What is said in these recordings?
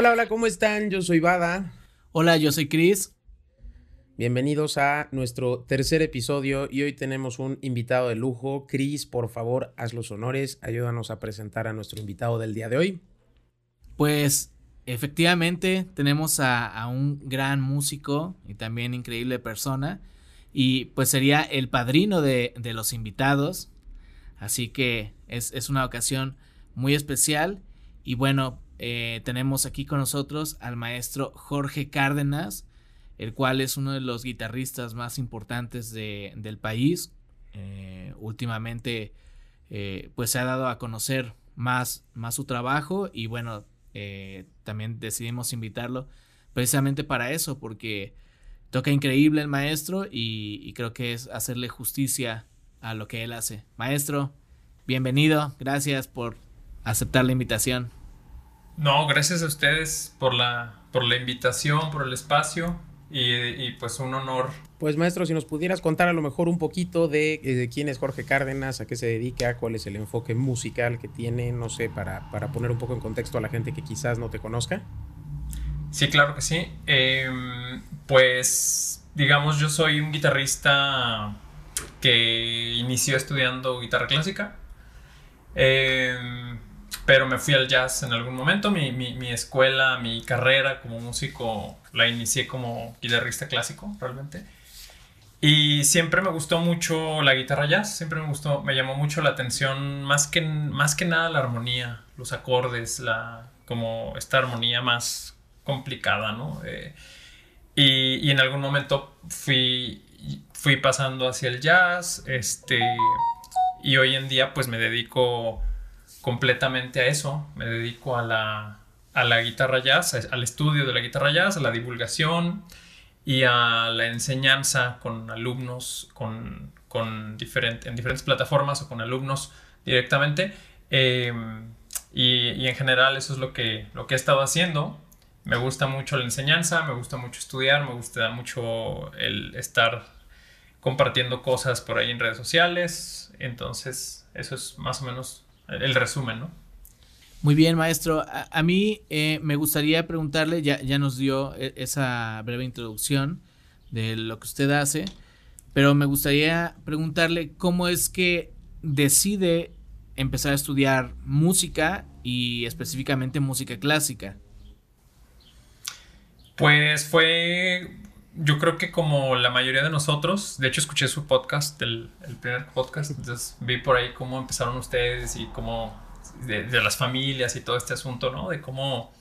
Hola, hola, ¿cómo están? Yo soy Bada. Hola, yo soy Chris. Bienvenidos a nuestro tercer episodio y hoy tenemos un invitado de lujo. Chris, por favor, haz los honores, ayúdanos a presentar a nuestro invitado del día de hoy. Pues efectivamente tenemos a, un gran músico y también increíble persona y pues sería el padrino de, los invitados. Así que es, es, una ocasión muy especial y bueno, eh, tenemos aquí con nosotros al maestro Jorge Cárdenas, el cual es uno de los guitarristas más importantes del país. Eh, últimamente, eh, pues se ha dado a conocer más, más su trabajo y bueno, también decidimos invitarlo precisamente para eso, porque toca increíble el maestro y creo que es hacerle justicia a lo que él hace. Maestro, bienvenido, gracias por aceptar la invitación. No, gracias a ustedes por la, por la invitación, por el espacio y, pues un honor. Pues maestro, si nos pudieras contar a lo mejor un poquito de, de, quién es Jorge Cárdenas, a qué se dedica, cuál es el enfoque musical que tiene, no sé, para, para poner un poco en contexto a la gente que quizás no te conozca. Sí, claro que sí. Em, pues, digamos, yo soy un guitarrista que inició estudiando guitarra clásica. Eh, pero me fui al jazz en algún momento. Mi, mi, escuela, mi carrera como músico la inicié como guitarrista clásico, realmente. Y siempre me gustó mucho la guitarra jazz, siempre me gustó, me llamó mucho la atención, más que, más que nada la armonía, los acordes, la, como esta armonía más complicada, ¿no? Eh, y, y, en algún momento fui, fui pasando hacia el jazz, este, y hoy en día pues me dedico completamente a eso. Me dedico a la, a la guitarra jazz, al estudio de la guitarra jazz, a la divulgación y a la enseñanza con alumnos, con, con en diferentes plataformas o con alumnos directamente. Em, y, en general eso es lo que, lo que he estado haciendo. Me gusta mucho la enseñanza, me gusta mucho estudiar, me gusta mucho el estar compartiendo cosas por ahí en redes sociales. Entonces, eso es más o menos el resumen, ¿no? Muy bien, maestro. A, mí eh, me gustaría preguntarle, ya, ya nos dio e, esa breve introducción de lo que usted hace, pero me gustaría preguntarle cómo es que decide empezar a estudiar música y específicamente música clásica. Pues fue, yo creo que como la mayoría de nosotros, de hecho escuché su podcast, el, el primer podcast, entonces vi por ahí cómo empezaron ustedes y cómo, de, las familias y todo este asunto, ¿no? De cómo,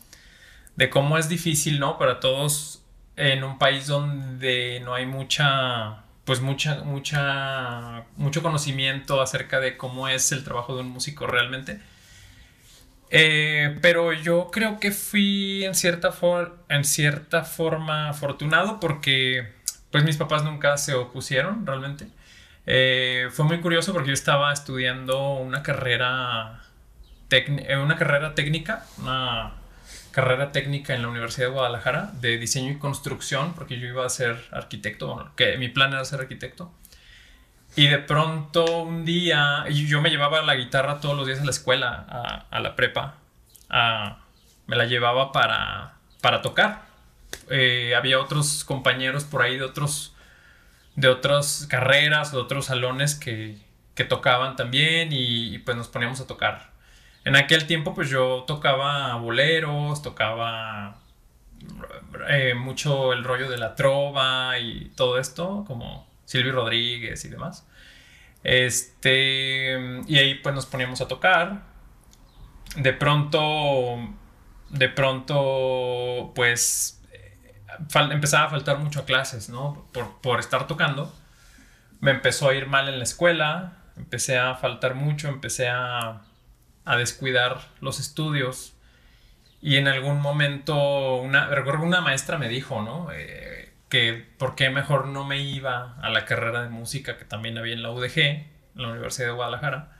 de cómo es difícil, ¿no? Para todos en un país donde no hay mucha, pues mucha, mucha, mucho conocimiento acerca de cómo es el trabajo de un músico realmente eh, pero yo creo que fui en cierta, en cierta forma afortunado porque pues mis papás nunca se opusieron realmente. Eh, fue muy curioso porque yo estaba estudiando una carrera, eh, una carrera técnica, una carrera técnica en la Universidad de Guadalajara de diseño y construcción, porque yo iba a ser arquitecto, que mi plan era ser arquitecto. Y de pronto un día, yo me llevaba la guitarra todos los días a la escuela, a, la prepa. me la llevaba para, para tocar. Eh, había otros compañeros por ahí de otros de otras carreras, de otros salones que, que tocaban también y, pues nos poníamos a tocar. En aquel tiempo pues yo tocaba boleros, tocaba eh, mucho el rollo de la trova y todo esto, como Silvio Rodríguez y demás. Este, y ahí pues nos poníamos a tocar. De pronto, de pronto, pues empezaba a faltar mucho a clases, ¿no? Por, estar tocando. Me empezó a ir mal en la escuela, empecé a faltar mucho, empecé a, a descuidar los estudios. Y en algún momento, una, recuerdo una maestra me dijo, ¿no? Eh, que por qué mejor no me iba a la carrera de música que también había en la UDG, en la Universidad de Guadalajara.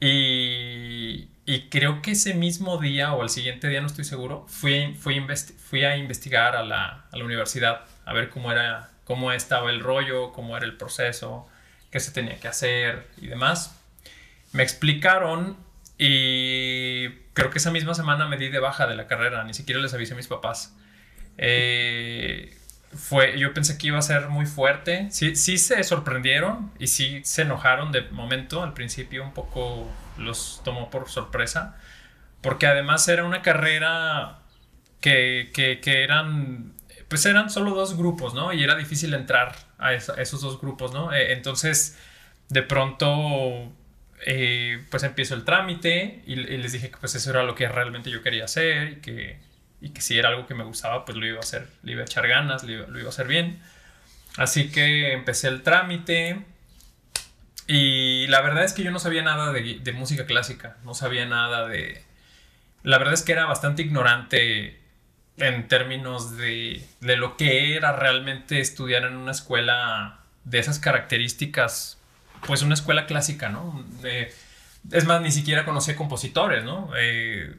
Y, y creo que ese mismo día o al siguiente día, no estoy seguro, fui, fui, fui a investigar a la, a la, universidad, a ver cómo, era, cómo estaba el rollo, cómo era el proceso, qué se tenía que hacer y demás. Me explicaron y creo que esa misma semana me di de baja de la carrera, ni siquiera les avisé a mis papás. Eh, fue, yo pensé que iba a ser muy fuerte. Sí, sí se sorprendieron y sí se enojaron de momento. Al principio un poco los tomó por sorpresa. Porque además era una carrera que, que, que eran, pues eran solo dos grupos, ¿no? Y era difícil entrar a, esos dos grupos, ¿no? Eh, entonces, de pronto, eh, pues empiezo el trámite y, y, les dije que pues eso era lo que realmente yo quería hacer y que y que si era algo que me gustaba, pues lo iba a hacer, le iba a echar ganas, lo iba, a hacer bien. Así que empecé el trámite y la verdad es que yo no sabía nada de, música clásica, no sabía nada de... La verdad es que era bastante ignorante en términos de, de lo que era realmente estudiar en una escuela de esas características, pues una escuela clásica, ¿no? es más, ni siquiera conocía compositores, ¿no? Eh,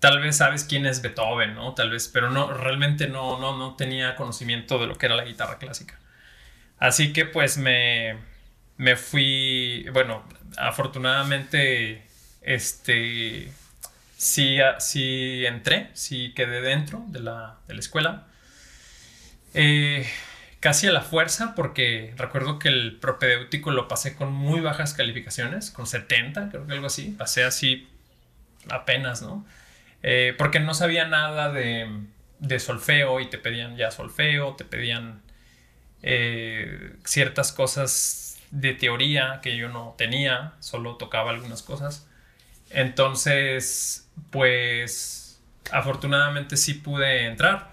tal vez sabes quién es Beethoven, ¿no? Tal vez, pero no, realmente no, no, no tenía conocimiento de lo que era la guitarra clásica. Así que pues me, me fui, bueno, afortunadamente, este, sí, sí entré, sí quedé dentro de la, de la escuela. Eh, casi a la fuerza, porque recuerdo que el propedéutico lo pasé con muy bajas calificaciones, con 70, creo que algo así. Pasé así apenas, ¿no? Eh, porque no sabía nada de, solfeo y te pedían ya solfeo, te pedían eh, ciertas cosas de teoría que yo no tenía, solo tocaba algunas cosas. Entonces, pues afortunadamente sí pude entrar.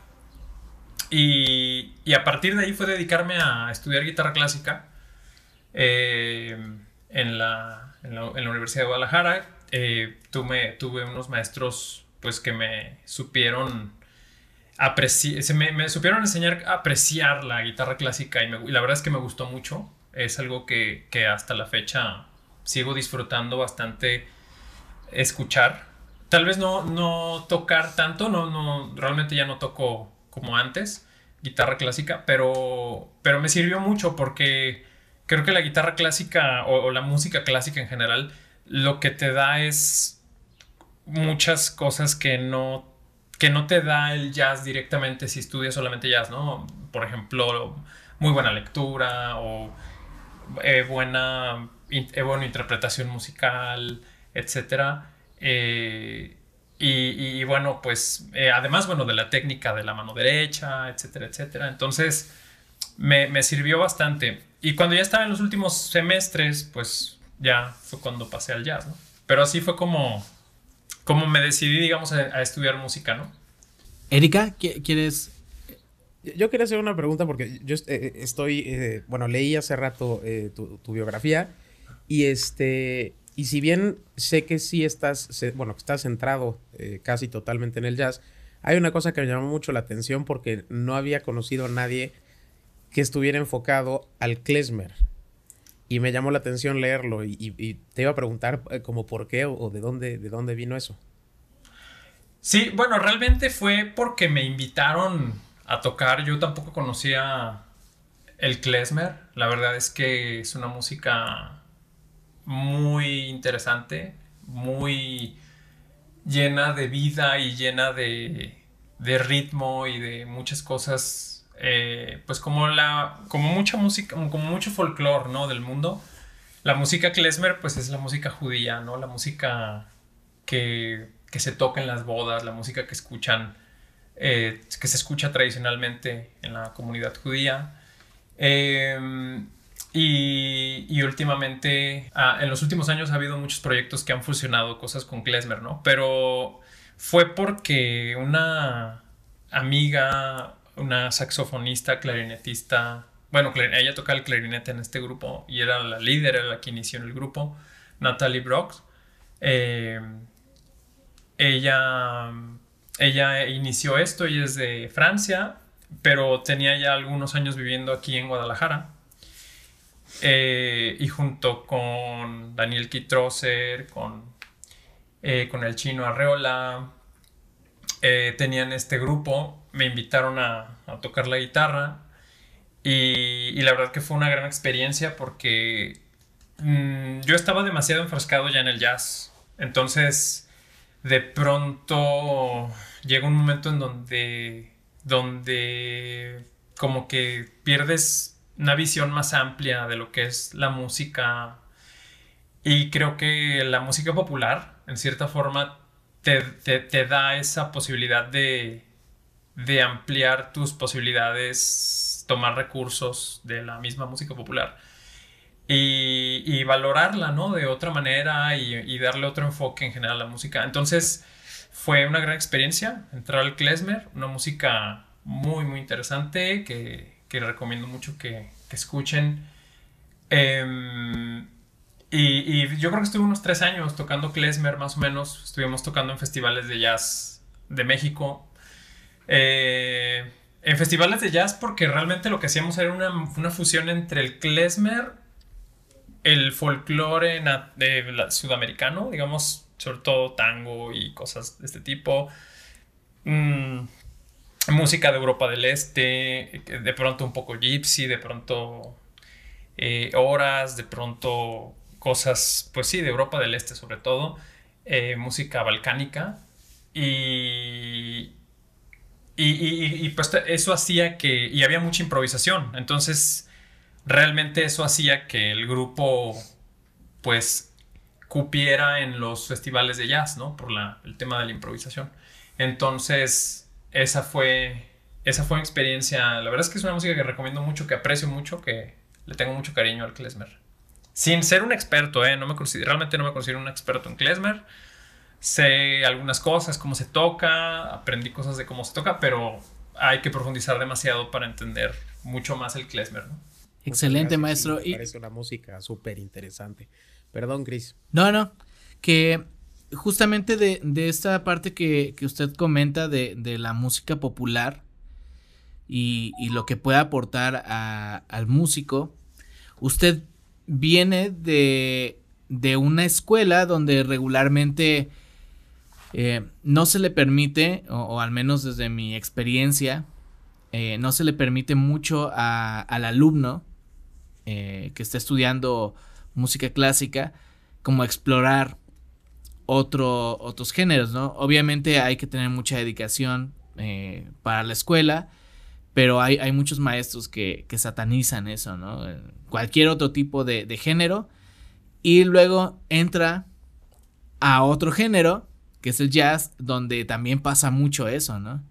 Y, a partir de ahí fue dedicarme a estudiar guitarra clásica eh, en, la, Universidad de Guadalajara. tuve, tuve unos maestros pues que me supieron me, supieron enseñar a apreciar la guitarra clásica y, la verdad es que me gustó mucho. Es algo que, hasta la fecha sigo disfrutando bastante escuchar. Tal vez no, no tocar tanto, no, no, realmente ya no toco como antes guitarra clásica, pero, pero me sirvió mucho porque creo que la guitarra clásica o la música clásica en general lo que te da es muchas cosas que no, que no te da el jazz directamente si estudias solamente jazz, ¿no? Por ejemplo, muy buena lectura o eh, buena, eh, buena interpretación musical, etc. Eh, y, bueno, pues además, bueno, de la técnica de la mano derecha, etcétera, etcétera. Entonces, me, me, sirvió bastante. Y cuando ya estaba en los últimos semestres, pues ya fue cuando pasé al jazz, ¿no? Pero así fue como, como me decidí, digamos, a, estudiar música, ¿no? Erika, ¿quieres...? Yo quería hacer una pregunta porque yo eh, estoy, eh, bueno, leí hace rato eh, tu, biografía y este, y si bien sé que sí estás, bueno, que estás centrado casi totalmente en el jazz, hay una cosa que me llamó mucho la atención porque no había conocido a nadie que estuviera enfocado al klezmer. Y me llamó la atención leerlo y, te iba a preguntar eh, como por qué o, de dónde, de dónde vino eso. Sí, bueno, realmente fue porque me invitaron a tocar. Yo tampoco conocía el klezmer. La verdad es que es una música muy interesante, muy llena de vida y llena de, de ritmo y de muchas cosas eh, pues como la, como mucha música, como mucho folclore, ¿no? Del mundo. La música klezmer, pues es la música judía, ¿no? La música que, que se toca en las bodas, la música que escuchan, eh, que se escucha tradicionalmente en la comunidad judía. Em, y, y, últimamente, ah, en los últimos años ha habido muchos proyectos que han fusionado cosas con klezmer, ¿no? Pero fue porque una amiga una saxofonista, clarinetista. Bueno, ella tocaba el clarinete en este grupo y era la líder, era la que inició el grupo, Natalie Brox. Eh, ella, ella inició esto, y es de Francia, pero tenía ya algunos años viviendo aquí en Guadalajara. Eh, y junto con Daniel Kitroser, con, eh, con el chino Arreola, tenían este grupo me invitaron a, tocar la guitarra y, la verdad que fue una gran experiencia porque mm, yo estaba demasiado enfrascado ya en el jazz. Entonces, de pronto llega un momento en donde, donde como que pierdes una visión más amplia de lo que es la música y creo que la música popular, en cierta forma, te, da esa posibilidad de, de ampliar tus posibilidades, tomar recursos de la misma música popular y, valorarla, ¿no? De otra manera y, darle otro enfoque en general a la música. Entonces fue una gran experiencia entrar al Klezmer, una música muy, muy interesante que, recomiendo mucho que, escuchen. Em, y, yo creo que estuve unos tres años tocando Klezmer, más o menos. Estuvimos tocando en festivales de jazz de México. Eh, en festivales de jazz porque realmente lo que hacíamos era una, una fusión entre el klezmer el folclore sudamericano, digamos, sobre todo tango y cosas de este tipo. Mm, música de Europa del Este, de pronto un poco gypsy, de pronto eh, horas, de pronto cosas, pues sí, de Europa del Este sobre todo, eh, música balcánica. Y, y, pues eso hacía que, y había mucha improvisación, entonces realmente eso hacía que el grupo pues cupiera en los festivales de jazz, ¿no? Por el tema de la improvisación. Entonces, esa fue, esa fue mi experiencia. La verdad es que es una música que recomiendo mucho, que aprecio mucho, que le tengo mucho cariño al klezmer. Sin ser un experto, ¿eh? No me realmente no me considero un experto en klezmer. Sé algunas cosas, cómo se toca, aprendí cosas de cómo se toca, pero hay que profundizar demasiado para entender mucho más el klezmer, ¿no? Excelente, maestro. me parece una música súper interesante. Perdón, Chris. No, no. Que justamente de, esta parte que, usted comenta de, la música popular y, lo que puede aportar al músico, usted viene de, una escuela donde regularmente eh, no se le permite, o, al menos desde mi experiencia, eh, no se le permite mucho al alumno eh, que está estudiando música clásica, como explorar otro, otros géneros, ¿no? Obviamente hay que tener mucha dedicación para la escuela, pero hay, hay muchos maestros que, que, satanizan eso, ¿no? Cualquier otro tipo de, género, y luego entra a otro género, que es el jazz, donde también pasa mucho eso, ¿no?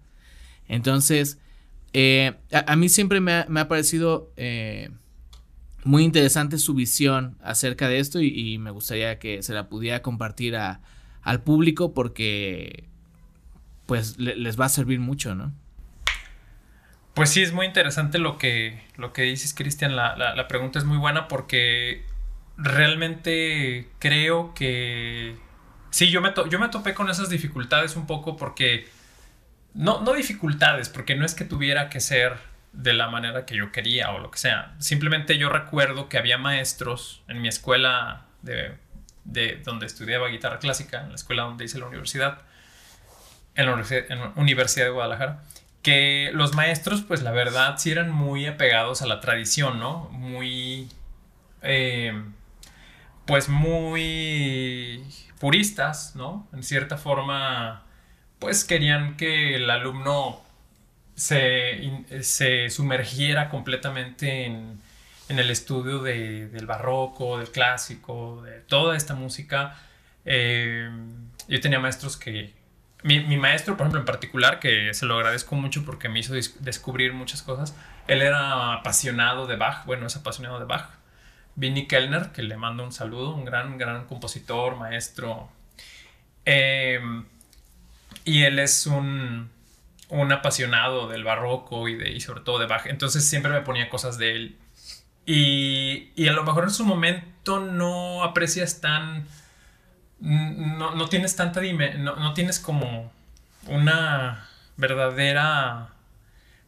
Entonces, eh, a, mí siempre me ha, parecido muy interesante su visión acerca de esto y, me gustaría que se la pudiera compartir al público porque pues les va a servir mucho, ¿no? Pues sí, es muy interesante lo que, lo que dices, Cristian. La, pregunta es muy buena porque realmente creo que... Sí, yo me, yo me topé con esas dificultades un poco porque... No, no dificultades, porque no es que tuviera que ser de la manera que yo quería o lo que sea. Simplemente yo recuerdo que había maestros en mi escuela de, donde estudiaba guitarra clásica, en la escuela donde hice la universidad, en la Universidad, de Guadalajara, que los maestros, pues la verdad, sí eran muy apegados a la tradición, ¿no? Muy, eh, pues muy puristas, ¿no? En cierta forma, pues querían que el alumno se, sumergiera completamente en, el estudio del barroco, del clásico, de toda esta música. Eh, yo tenía maestros que... Mi, maestro, por ejemplo, en particular, que se lo agradezco mucho porque me hizo descubrir muchas cosas, él era apasionado de Bach, bueno, es apasionado de Bach. Vinnie Kellner, que le mando un saludo, un gran, gran compositor, maestro. Eh, y él es un, un apasionado del barroco y, de, y sobre todo de Bach. Entonces siempre me ponía cosas de él. Y, y a lo mejor en su momento no aprecias tan... No, no tienes tanta... No, no tienes como una verdadera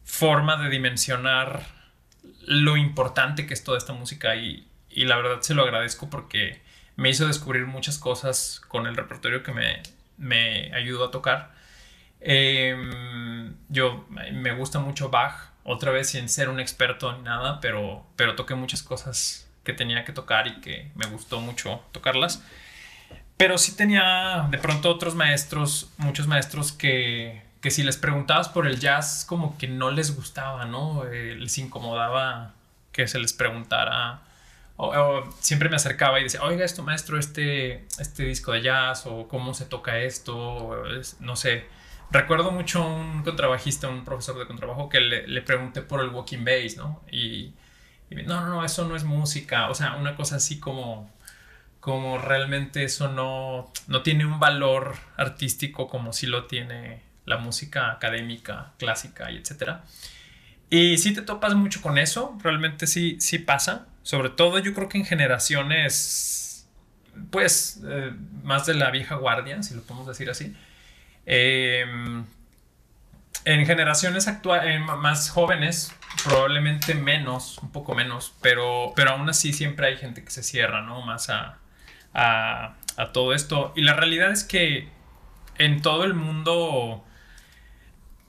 forma de dimensionar lo importante que es toda esta música y, y, la verdad se lo agradezco porque me hizo descubrir muchas cosas con el repertorio que me, me ayudó a tocar Em, yo me gusta mucho Bach, otra vez sin ser un experto ni nada, pero, pero toqué muchas cosas que tenía que tocar y que me gustó mucho tocarlas. pero sí tenía de pronto otros maestros, muchos maestros que, que si les preguntabas por el jazz, como que no les gustaba, ¿no? Eh, les incomodaba que se les preguntara. O, siempre me acercaba y decía, oiga, esto maestro, este, este disco de jazz, o cómo se toca esto, no sé. Recuerdo mucho un contrabajista, un profesor de contrabajo, que le, le pregunté por el walking bass, ¿no? Y, y, no, no, no, eso no es música. O sea, una cosa así como, como realmente eso no, no tiene un valor artístico como si lo tiene la música académica, clásica y etcétera. Y si te topas mucho con eso, realmente sí, sí pasa. Sobre todo yo creo que en generaciones, pues, eh, más de la vieja guardia, si lo podemos decir así. Em, en generaciones actuales, más jóvenes, probablemente menos, un poco menos, pero, pero aún así siempre hay gente que se cierra, ¿no? Más a, a, a todo esto. Y la realidad es que en todo el mundo,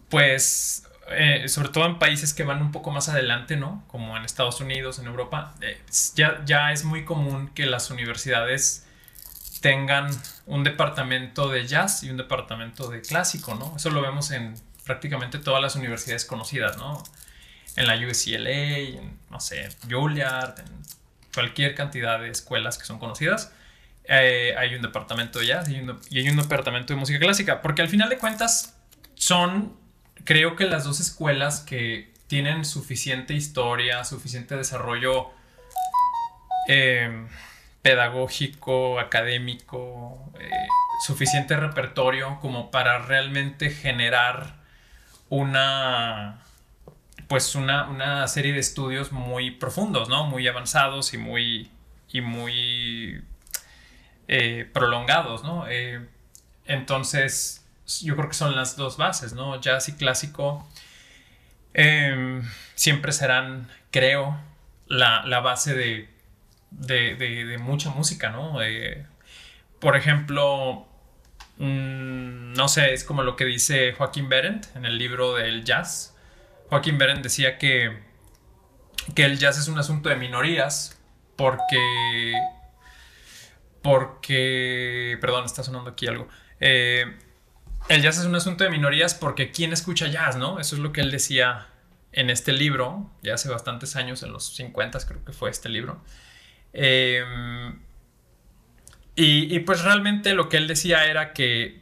pues eh, sobre todo en países que van un poco más adelante, ¿no? Como en Estados Unidos, en Europa, eh, ya, ya es muy común que las universidades tengan un departamento de jazz y un departamento de clásico, ¿no? Eso lo vemos en prácticamente todas las universidades conocidas, ¿no? En la UCLA, en, no sé, Juilliard, en cualquier cantidad de escuelas que son conocidas, eh, hay un departamento de jazz y hay un departamento de música clásica, porque al final de cuentas son creo que las dos escuelas que tienen suficiente historia, suficiente desarrollo eh, pedagógico, académico, eh, suficiente repertorio como para realmente generar una pues una, serie de estudios muy profundos, ¿no? Muy avanzados y muy y muy eh, prolongados, ¿no? entonces yo creo que son las dos bases, ¿no? Jazz y clásico em, siempre serán, creo, la, base de, de, mucha música, ¿no? por ejemplo, no sé, es como lo que dice Joaquín Berendt en el libro del jazz. Joaquín Berendt decía que, que el jazz es un asunto de minorías porque... Porque... Perdón, está sonando aquí algo. Eh, el jazz es un asunto de minorías porque ¿quién escucha jazz, no? Eso es lo que él decía en este libro, ya hace bastantes años, en los 50 creo que fue este libro. Em, y, pues realmente lo que él decía era que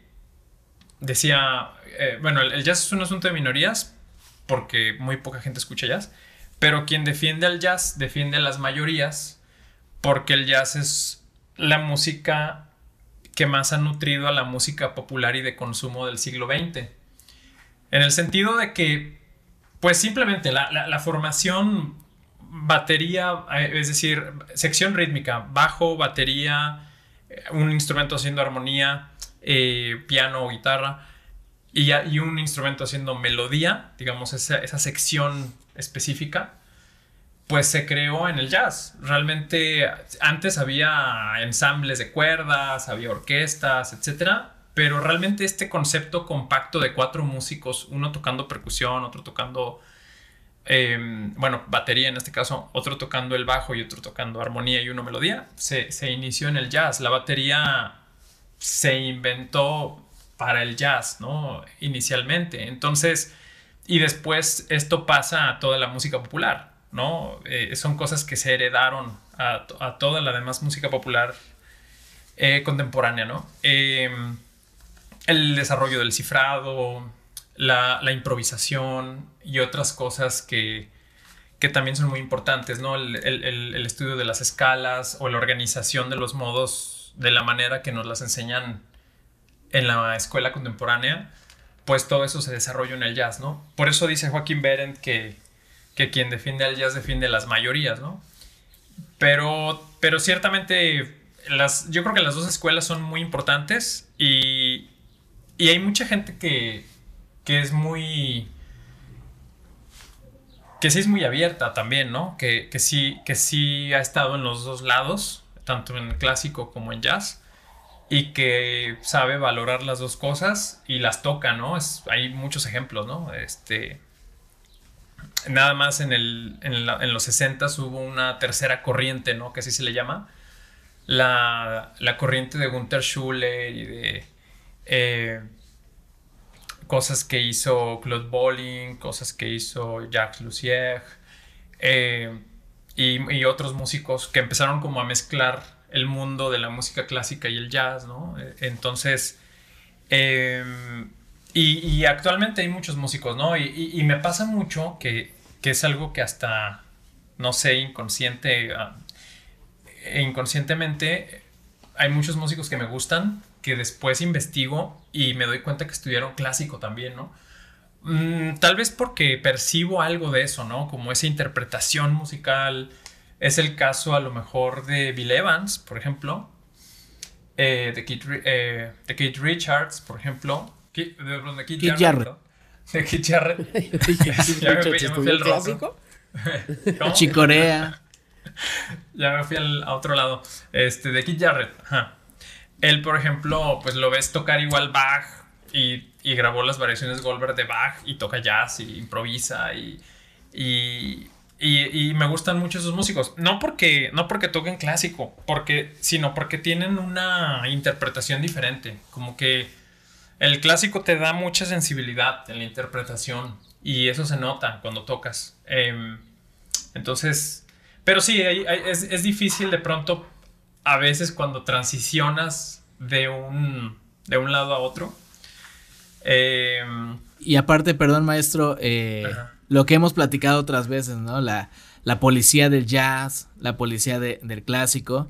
decía, eh, bueno, el, jazz es un asunto de minorías porque muy poca gente escucha jazz, pero quien defiende al jazz defiende a las mayorías porque el jazz es la música que más han nutrido a la música popular y de consumo del siglo XX. En el sentido de que, pues simplemente la, formación batería, eh, es decir, sección rítmica, bajo, batería, eh, un instrumento haciendo armonía, eh, piano o guitarra, y, y, un instrumento haciendo melodía, digamos, esa, esa sección específica, pues se creó en el jazz. Realmente antes había ensambles de cuerdas, había orquestas, etcétera, pero realmente este concepto compacto de cuatro músicos, uno tocando percusión, otro tocando, em, bueno, batería en este caso, otro tocando el bajo y otro tocando armonía y uno melodía, se, se inició en el jazz. La batería se inventó para el jazz, ¿no? Inicialmente. Entonces, y después esto pasa a toda la música popular ¿no? Eh, son cosas que se heredaron a, toda la demás música popular eh, contemporánea, ¿no? Em, el desarrollo del cifrado, la, improvisación y otras cosas que, también son muy importantes, ¿no? El, estudio de las escalas o la organización de los modos de la manera que nos las enseñan en la escuela contemporánea, pues todo eso se desarrolla en el jazz, ¿no? Por eso dice Joaquín Berendt que que quien defiende al jazz defiende las mayorías, ¿no? Pero, pero ciertamente las, yo creo que las dos escuelas son muy importantes y, y hay mucha gente que, que es muy... que sí es muy abierta también, ¿no? Que, que, sí, que sí ha estado en los dos lados, tanto en clásico como en jazz y que sabe valorar las dos cosas y las toca, ¿no? Es, hay muchos ejemplos, ¿no? Este, nada más en, el, en, los 60 hubo una tercera corriente, ¿no? Que así se le llama, la, la corriente de Gunther Schuller y de eh, cosas que hizo Claude Bolling, cosas que hizo Jacques Lussier eh, y, otros músicos que empezaron como a mezclar el mundo de la música clásica y el jazz, ¿no? Eh, entonces, em, y, actualmente hay muchos músicos, ¿no? Y, me pasa mucho que, que, es algo que hasta, no sé, inconsciente, ah, inconscientemente, hay muchos músicos que me gustan, que después investigo y me doy cuenta que estudiaron clásico también, ¿no? Mm, tal vez porque percibo algo de eso, ¿no? Como esa interpretación musical. Es el caso a lo mejor de Bill Evans, por ejemplo. Eh, de, Keith, eh, Richards, por ejemplo. De, Keith, Jarrett. De Keith Jarrett. ya me, fui, al clásico? Chicorea. ya me fui al, a otro lado. Este, de Keith Jarrett. Ajá. Él, por ejemplo, pues lo ves tocar igual Bach y, grabó las variaciones Goldberg de Bach y toca jazz y improvisa y, y, me gustan mucho esos músicos. No porque, no porque toquen clásico, porque, sino porque tienen una interpretación diferente. Como que el clásico te da mucha sensibilidad en la interpretación y eso se nota cuando tocas. Em, entonces, pero sí, es, es difícil de pronto a veces cuando transicionas de un, de un lado a otro. Em, y aparte, perdón maestro, eh, lo que hemos platicado otras veces, ¿no? La, la policía del jazz, la policía del clásico.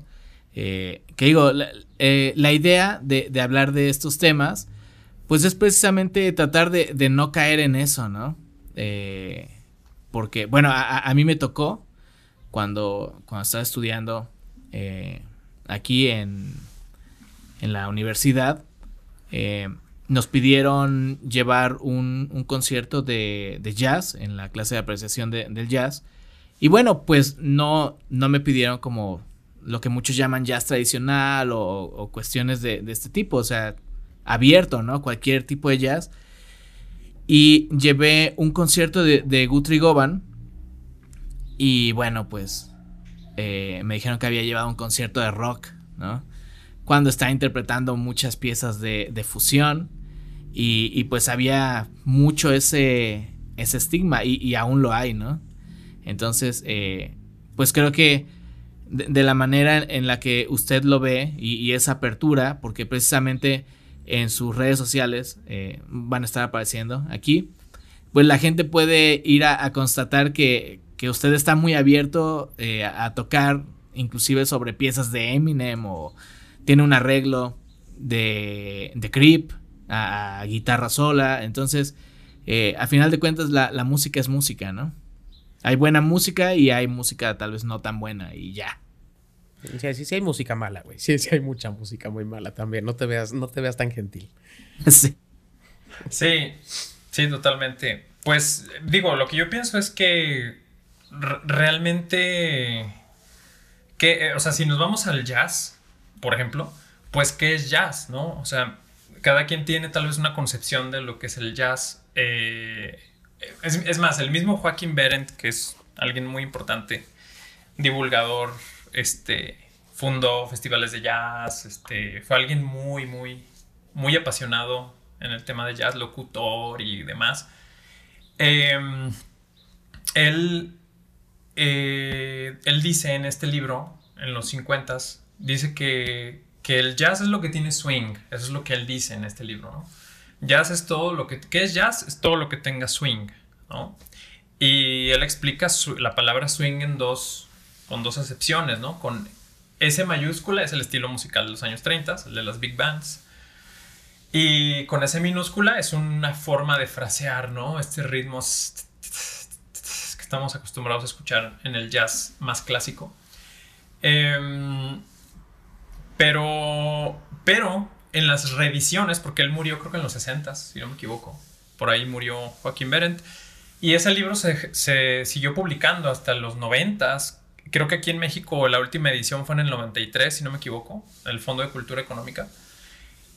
Eh, que digo, la, eh, idea de, hablar de estos temas, pues es precisamente tratar de, no caer en eso, ¿no? porque, bueno, a, mí me tocó cuando, cuando estaba estudiando aquí en, en la universidad, eh, nos pidieron llevar un, concierto de, jazz en la clase de apreciación del jazz. Y bueno, pues no, no me pidieron como lo que muchos llaman jazz tradicional o, cuestiones de, este tipo, o sea, abierto, ¿no? Cualquier tipo de jazz. Y llevé un concierto de, de Guthrie Govan. Y bueno, pues eh, me dijeron que había llevado un concierto de rock, ¿no? Cuando estaba interpretando muchas piezas de, fusión y, pues había mucho ese, ese estigma y, aún lo hay, ¿no? Entonces, eh, pues creo que de, la manera en la que usted lo ve y, esa apertura, porque precisamente en sus redes sociales eh, van a estar apareciendo aquí, pues la gente puede ir a constatar que, que usted está muy abierto eh, a, tocar inclusive sobre piezas de Eminem o tiene un arreglo de, de Creep a, guitarra sola. Entonces, eh, a final de cuentas, la, música es música, ¿no? Hay buena música y hay música tal vez no tan buena y ya. Sí, sí, sí hay música mala, güey. Sí, sí hay mucha música muy mala también. No te veas, no te veas tan gentil. sí. Sí, sí, totalmente. Pues digo, lo que yo pienso es que realmente, que, eh, o sea, si nos vamos al jazz, por ejemplo, pues ¿qué es jazz? ¿No? O sea, cada quien tiene tal vez una concepción de lo que es el jazz. Eh, es, más, el mismo Joaquín Berendt, que es alguien muy importante, divulgador, este, fundó festivales de jazz, este, fue alguien muy, muy, muy apasionado en el tema de jazz, locutor y demás. Em, él eh, él dice en este libro, en los 50, dice que, el jazz es lo que tiene swing. Eso es lo que él dice en este libro, Jazz es todo lo que... ¿Qué es jazz? Es todo lo que tenga swing, Y él explica la palabra swing en dos, con dos acepciones, ¿no? Con S mayúscula es el estilo musical de los años 30, el de las big bands. Y con S minúscula es una forma de frasear, ¿no? Este ritmo estamos acostumbrados a escuchar en el jazz más clásico. Em, pero, pero en las revisiones, porque él murió creo que en los 60, si no me equivoco, por ahí murió Joaquín Berendt, y ese libro se, se siguió publicando hasta los 90. Creo que aquí en México la última edición fue en el 93, si no me equivoco, el Fondo de Cultura Económica.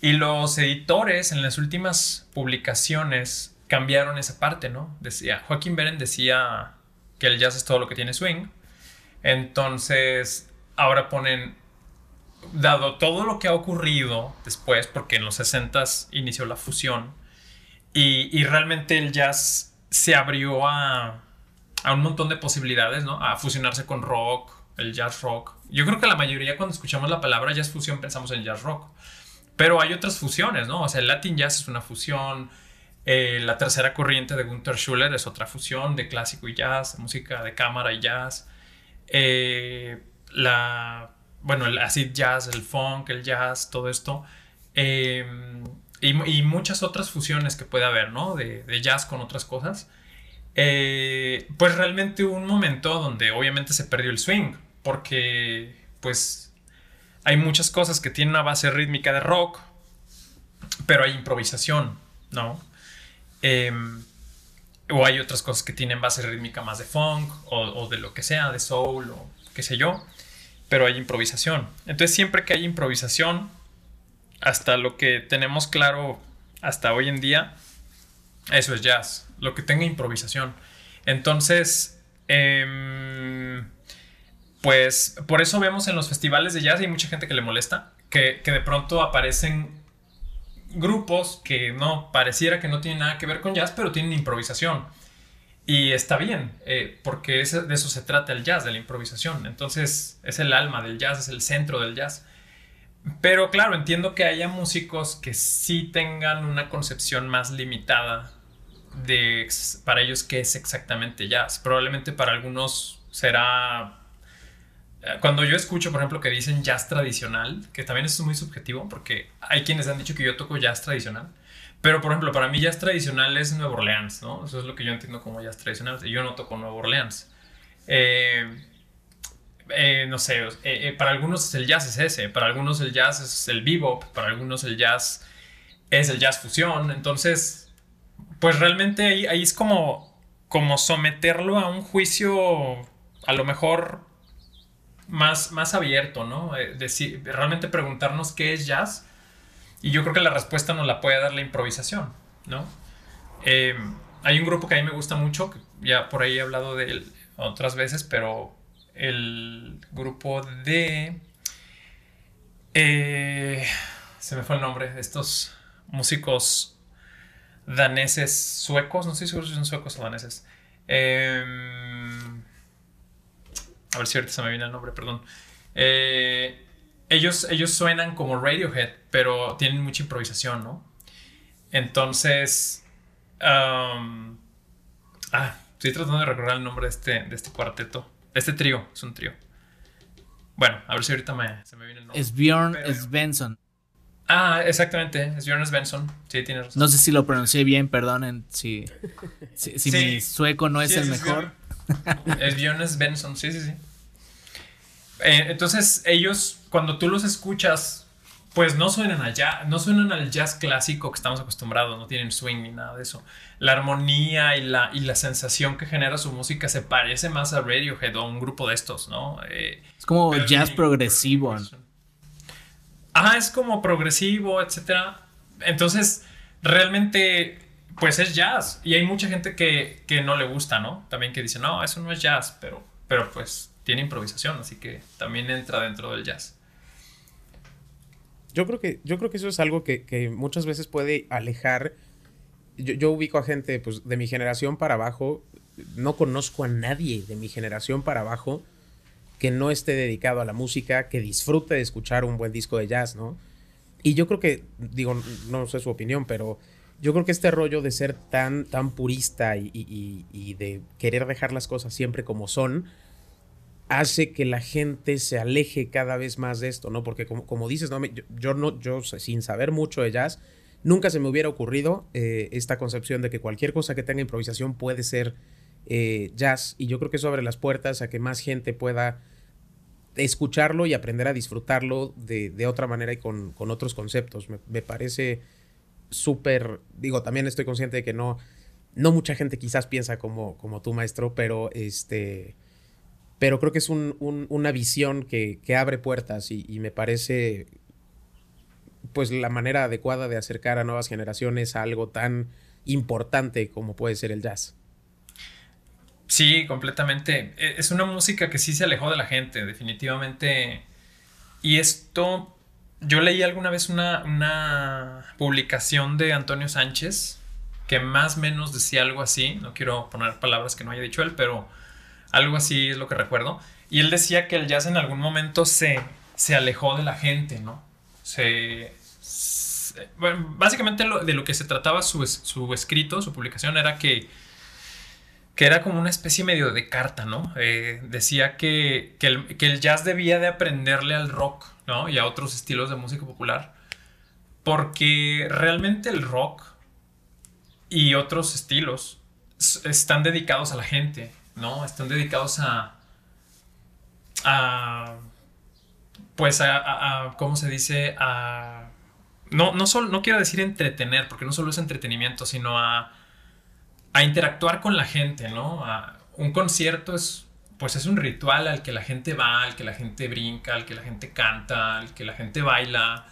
Y los editores en las últimas publicaciones cambiaron esa parte, ¿no? Decía, Joaquín Berendt decía que el jazz es todo lo que tiene swing. Entonces, ahora ponen dado todo lo que ha ocurrido después, porque en los 60 inició la fusión, y, y, realmente el jazz se abrió a, a, un montón de posibilidades, ¿no? A fusionarse con rock, el jazz rock. Yo creo que la mayoría cuando escuchamos la palabra jazz fusión pensamos en jazz rock. Pero hay otras fusiones, ¿no? O sea, el Latin jazz es una fusión. Eh, la tercera corriente de Gunther Schuller es otra fusión de clásico y jazz, música de cámara y jazz. Eh, la, bueno, el acid jazz, el funk, el jazz, todo esto. Eh, y, muchas otras fusiones que puede haber, ¿no? De, de jazz con otras cosas. Pues realmente hubo un momento donde obviamente se perdió el swing, porque pues hay muchas cosas que tienen una base rítmica de rock, pero hay improvisación, ¿no? Em, o hay otras cosas que tienen base rítmica más de funk o, de lo que sea, de soul o qué sé yo, pero hay improvisación. Entonces siempre que hay improvisación, hasta lo que tenemos claro hasta hoy en día, eso es jazz, lo que tenga improvisación. Entonces, eh, pues por eso vemos en los festivales de jazz, hay mucha gente que le molesta, que, de pronto aparecen grupos que no pareciera que no tienen nada que ver con jazz, pero tienen improvisación. Y está bien, eh, porque de eso se trata el jazz, de la improvisación. Entonces es el alma del jazz, es el centro del jazz. Pero claro, entiendo que haya músicos que sí tengan una concepción más limitada de para ellos qué es exactamente jazz. Probablemente para algunos será cuando yo escucho, por ejemplo, que dicen jazz tradicional, que también es muy subjetivo, porque hay quienes han dicho que yo toco jazz tradicional, pero por ejemplo, para mí jazz tradicional es Nueva Orleans, ¿no? Eso es lo que yo entiendo como jazz tradicional, yo no toco Nueva Orleans. Eh, eh, no sé, eh, para algunos el jazz es ese, para algunos el jazz es el bebop, para algunos el jazz es el jazz fusión, entonces, pues realmente ahí, ahí es como, como someterlo a un juicio a lo mejor más, más abierto, ¿no? Eh, decir, realmente preguntarnos qué es jazz. Y yo creo que la respuesta nos la puede dar la improvisación, ¿no? Eh, hay un grupo que a mí me gusta mucho, que ya por ahí he hablado de él otras veces, pero el grupo de... Eh, se me fue el nombre, de estos músicos daneses suecos, no sé si son suecos o daneses. Eh, a ver si ahorita se me viene el nombre, perdón. Eh, ellos, ellos suenan como Radiohead, pero tienen mucha improvisación, ¿no? Entonces. ah, estoy tratando de recordar el nombre de este, de este cuarteto. este trío, es un trío. Bueno, a ver si ahorita me, se me viene el nombre. Es Bjorn Svensson. Ah, exactamente, es Bjorn Svensson. Sí, tienes razón. No sé si lo pronuncié bien, perdonen si, si, mi sueco no es el mejor. Es Svensson, sí, sí, sí. Eh, entonces, ellos, cuando tú los escuchas, pues no suenan al jazz, no suenan al jazz clásico que estamos acostumbrados, no tienen swing ni nada de eso. La armonía y la, y la sensación que genera su música se parece más a Radiohead o a un grupo de estos, ¿no? Eh, es como jazz progresivo. Ajá, es como progresivo, etcétera. Entonces, realmente, pues es jazz. Y hay mucha gente que, que no le gusta, ¿no? También que dice, no, eso no es jazz, pero, pero pues tiene improvisación, así que también entra dentro del jazz. Yo creo que, yo creo que eso es algo que, muchas veces puede alejar. Yo, ubico a gente pues, de mi generación para abajo. No conozco a nadie de mi generación para abajo que no esté dedicado a la música, que disfrute de escuchar un buen disco de jazz, ¿no? Y yo creo que, digo, no sé su opinión, pero yo creo que este rollo de ser tan, tan purista y, y de querer dejar las cosas siempre como son, hace que la gente se aleje cada vez más de esto, ¿no? Porque como, como dices, ¿no? Yo, no, yo sin saber mucho de jazz, nunca se me hubiera ocurrido eh, esta concepción de que cualquier cosa que tenga improvisación puede ser eh, jazz. Y yo creo que eso abre las puertas a que más gente pueda escucharlo y aprender a disfrutarlo de, otra manera y con, otros conceptos. Me, parece súper, digo, también estoy consciente de que no, no mucha gente quizás piensa como, como tú, maestro, pero este pero creo que es una visión que, abre puertas y, me parece pues la manera adecuada de acercar a nuevas generaciones a algo tan importante como puede ser el jazz. Sí, completamente. E, es una música que sí se alejó de la gente, definitivamente. y esto, yo leí alguna vez una, una publicación de Antonio Sánchez que más o menos decía algo así, no quiero poner palabras que no haya dicho él, pero algo así es lo que recuerdo. Y él decía que el jazz en algún momento se, se alejó de la gente, ¿no? Se, bueno, básicamente de lo que se trataba su, su, escrito, su publicación, era que, que era como una especie medio de carta, ¿no? Eh, decía que, que, el, jazz debía de aprenderle al rock, ¿no? Y a otros estilos de música popular, porque realmente el rock y otros estilos están dedicados a la gente, ¿no? Están dedicados a... a pues a, a, ¿cómo se dice? A no, no, solo, no quiero decir entretener, porque no solo es entretenimiento, sino a, a interactuar con la gente, ¿no? un concierto es, pues es un ritual al que la gente va, al que la gente brinca, al que la gente canta, al que la gente baila,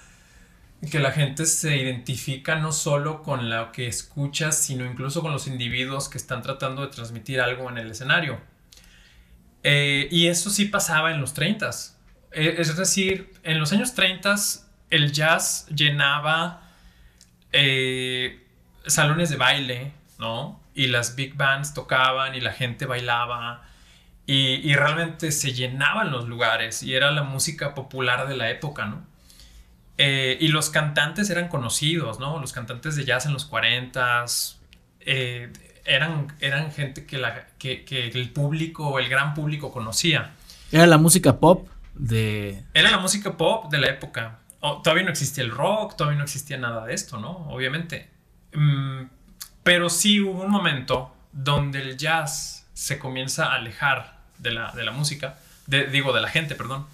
que la gente se identifica no solo con lo que escucha, sino incluso con los individuos que están tratando de transmitir algo en el escenario. Eh, y eso sí pasaba en los 30. Eh, es decir, en los años 30 el jazz llenaba eh, salones de baile, ¿no? Y las big bands tocaban y la gente bailaba y, realmente se llenaban los lugares y era la música popular de la época, ¿no? Eh, y los cantantes eran conocidos, ¿no? Los cantantes de jazz en los 40 eh, eran, eran gente que, la, que, que el público, el gran público conocía. Era la música pop de... Era la música pop de la época todavía no existía el rock, todavía no existía nada de esto, ¿no? Obviamente. Mm, pero sí hubo un momento donde el jazz se comienza a alejar de la, de la música, digo, de la gente, perdón.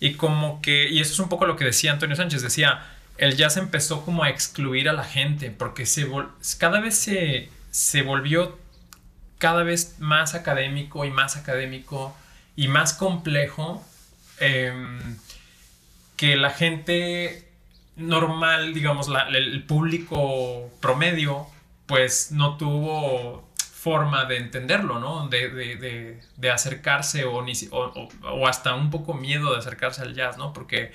Y como que, y eso es un poco lo que decía Antonio Sánchez, decía, el jazz empezó como a excluir a la gente, porque se cada vez se, se volvió cada vez más académico y más académico y más complejo. Eh, que la gente normal, digamos, el público promedio, pues no tuvo forma de entenderlo, ¿no? De, acercarse o, o, hasta un poco miedo de acercarse al jazz, ¿no? Porque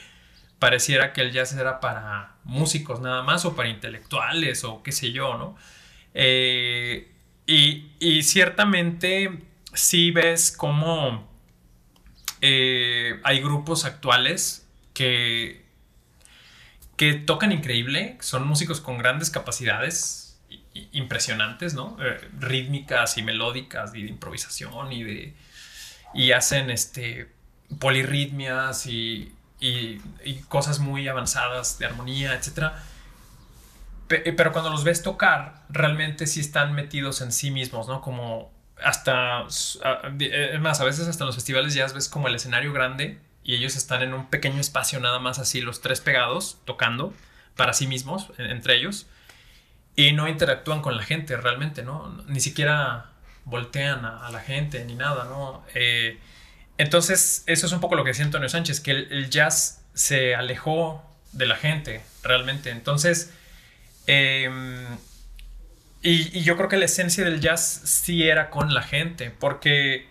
pareciera que el jazz era para músicos nada más o para intelectuales o qué sé yo, ¿no? Eh, y, y, ciertamente sí ves cómo eh, hay grupos actuales que, que tocan increíble, son músicos con grandes capacidades impresionantes, ¿no? Eh, rítmicas y melódicas y de improvisación y de y hacen este polirritmias y, y, cosas muy avanzadas de armonía, etc. Eh, pero cuando los ves tocar, realmente sí están metidos en sí mismos, ¿no? Como hasta, es más, a veces hasta en los festivales ya ves como el escenario grande y ellos están en un pequeño espacio nada más así, los tres pegados, tocando para sí mismos, entre ellos, y no interactúan con la gente realmente, ¿no? Ni siquiera voltean a, la gente ni nada, ¿no? Eh, entonces, eso es un poco lo que decía Antonio Sánchez, que el, jazz se alejó de la gente realmente. Entonces, em, y, y, yo creo que la esencia del jazz sí era con la gente, porque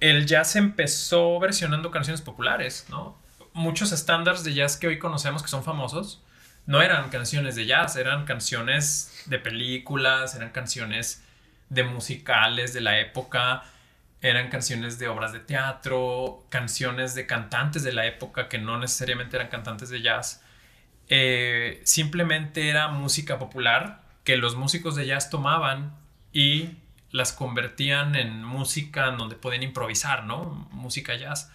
el jazz empezó versionando canciones populares, ¿no? Muchos estándares de jazz que hoy conocemos que son famosos no eran canciones de jazz, eran canciones de películas, eran canciones de musicales de la época, eran canciones de obras de teatro, canciones de cantantes de la época que no necesariamente eran cantantes de jazz. Eh, simplemente era música popular que los músicos de jazz tomaban y las convertían en música en donde pueden improvisar, ¿no? Música jazz.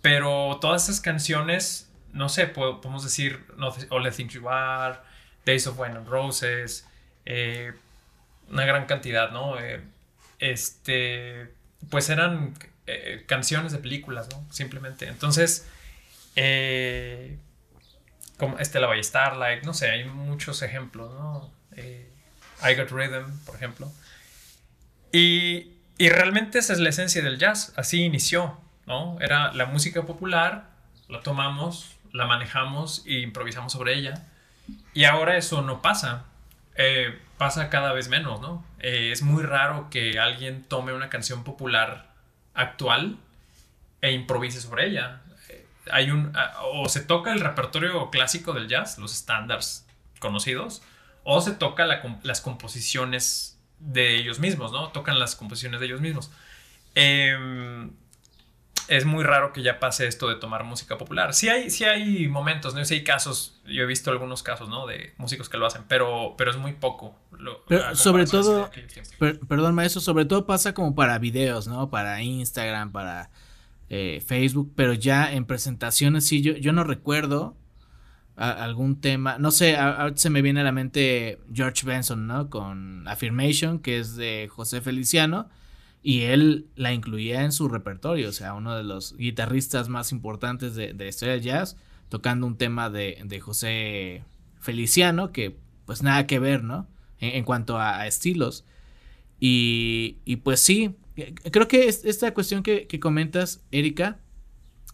Pero todas esas canciones, no sé, podemos decir All the Things You Are, Days of Wine and Roses, eh, una gran cantidad, ¿no? Eh, este, pues eran eh, canciones de películas, ¿no? Simplemente. Entonces, como Estela Valle Starlight, no sé, hay muchos ejemplos, ¿no? I Got Rhythm, por ejemplo. Y, realmente esa es la esencia del jazz, así inició, ¿no? Era la música popular, la tomamos, la manejamos e improvisamos sobre ella. Y ahora eso no pasa, eh, pasa cada vez menos, ¿no? Eh, es muy raro que alguien tome una canción popular actual e improvise sobre ella. hay un, ah, o se toca el repertorio clásico del jazz, los estándares conocidos, o se toca las composiciones de ellos mismos, ¿no? Tocan las composiciones de ellos mismos. Em, es muy raro que ya pase esto de tomar música popular. Sí hay, sí hay momentos, ¿no? Sí hay casos, yo he visto algunos casos, ¿no? De músicos que lo hacen, pero, pero es muy poco. pero sobre todo, perdón maestro, sobre todo pasa como para videos, ¿no? Para Instagram, para eh, Facebook, pero ya en presentaciones sí, yo, yo no recuerdo algún tema, no sé, ahora se me viene a la mente George Benson, ¿no? Con Affirmation, que es de José Feliciano, y él la incluía en su repertorio, o sea, uno de los guitarristas más importantes de, de historia del jazz, tocando un tema de, de, José Feliciano, que pues nada que ver, ¿no? En, cuanto a, estilos. Y, y pues sí, creo que esta cuestión que, comentas, Erika,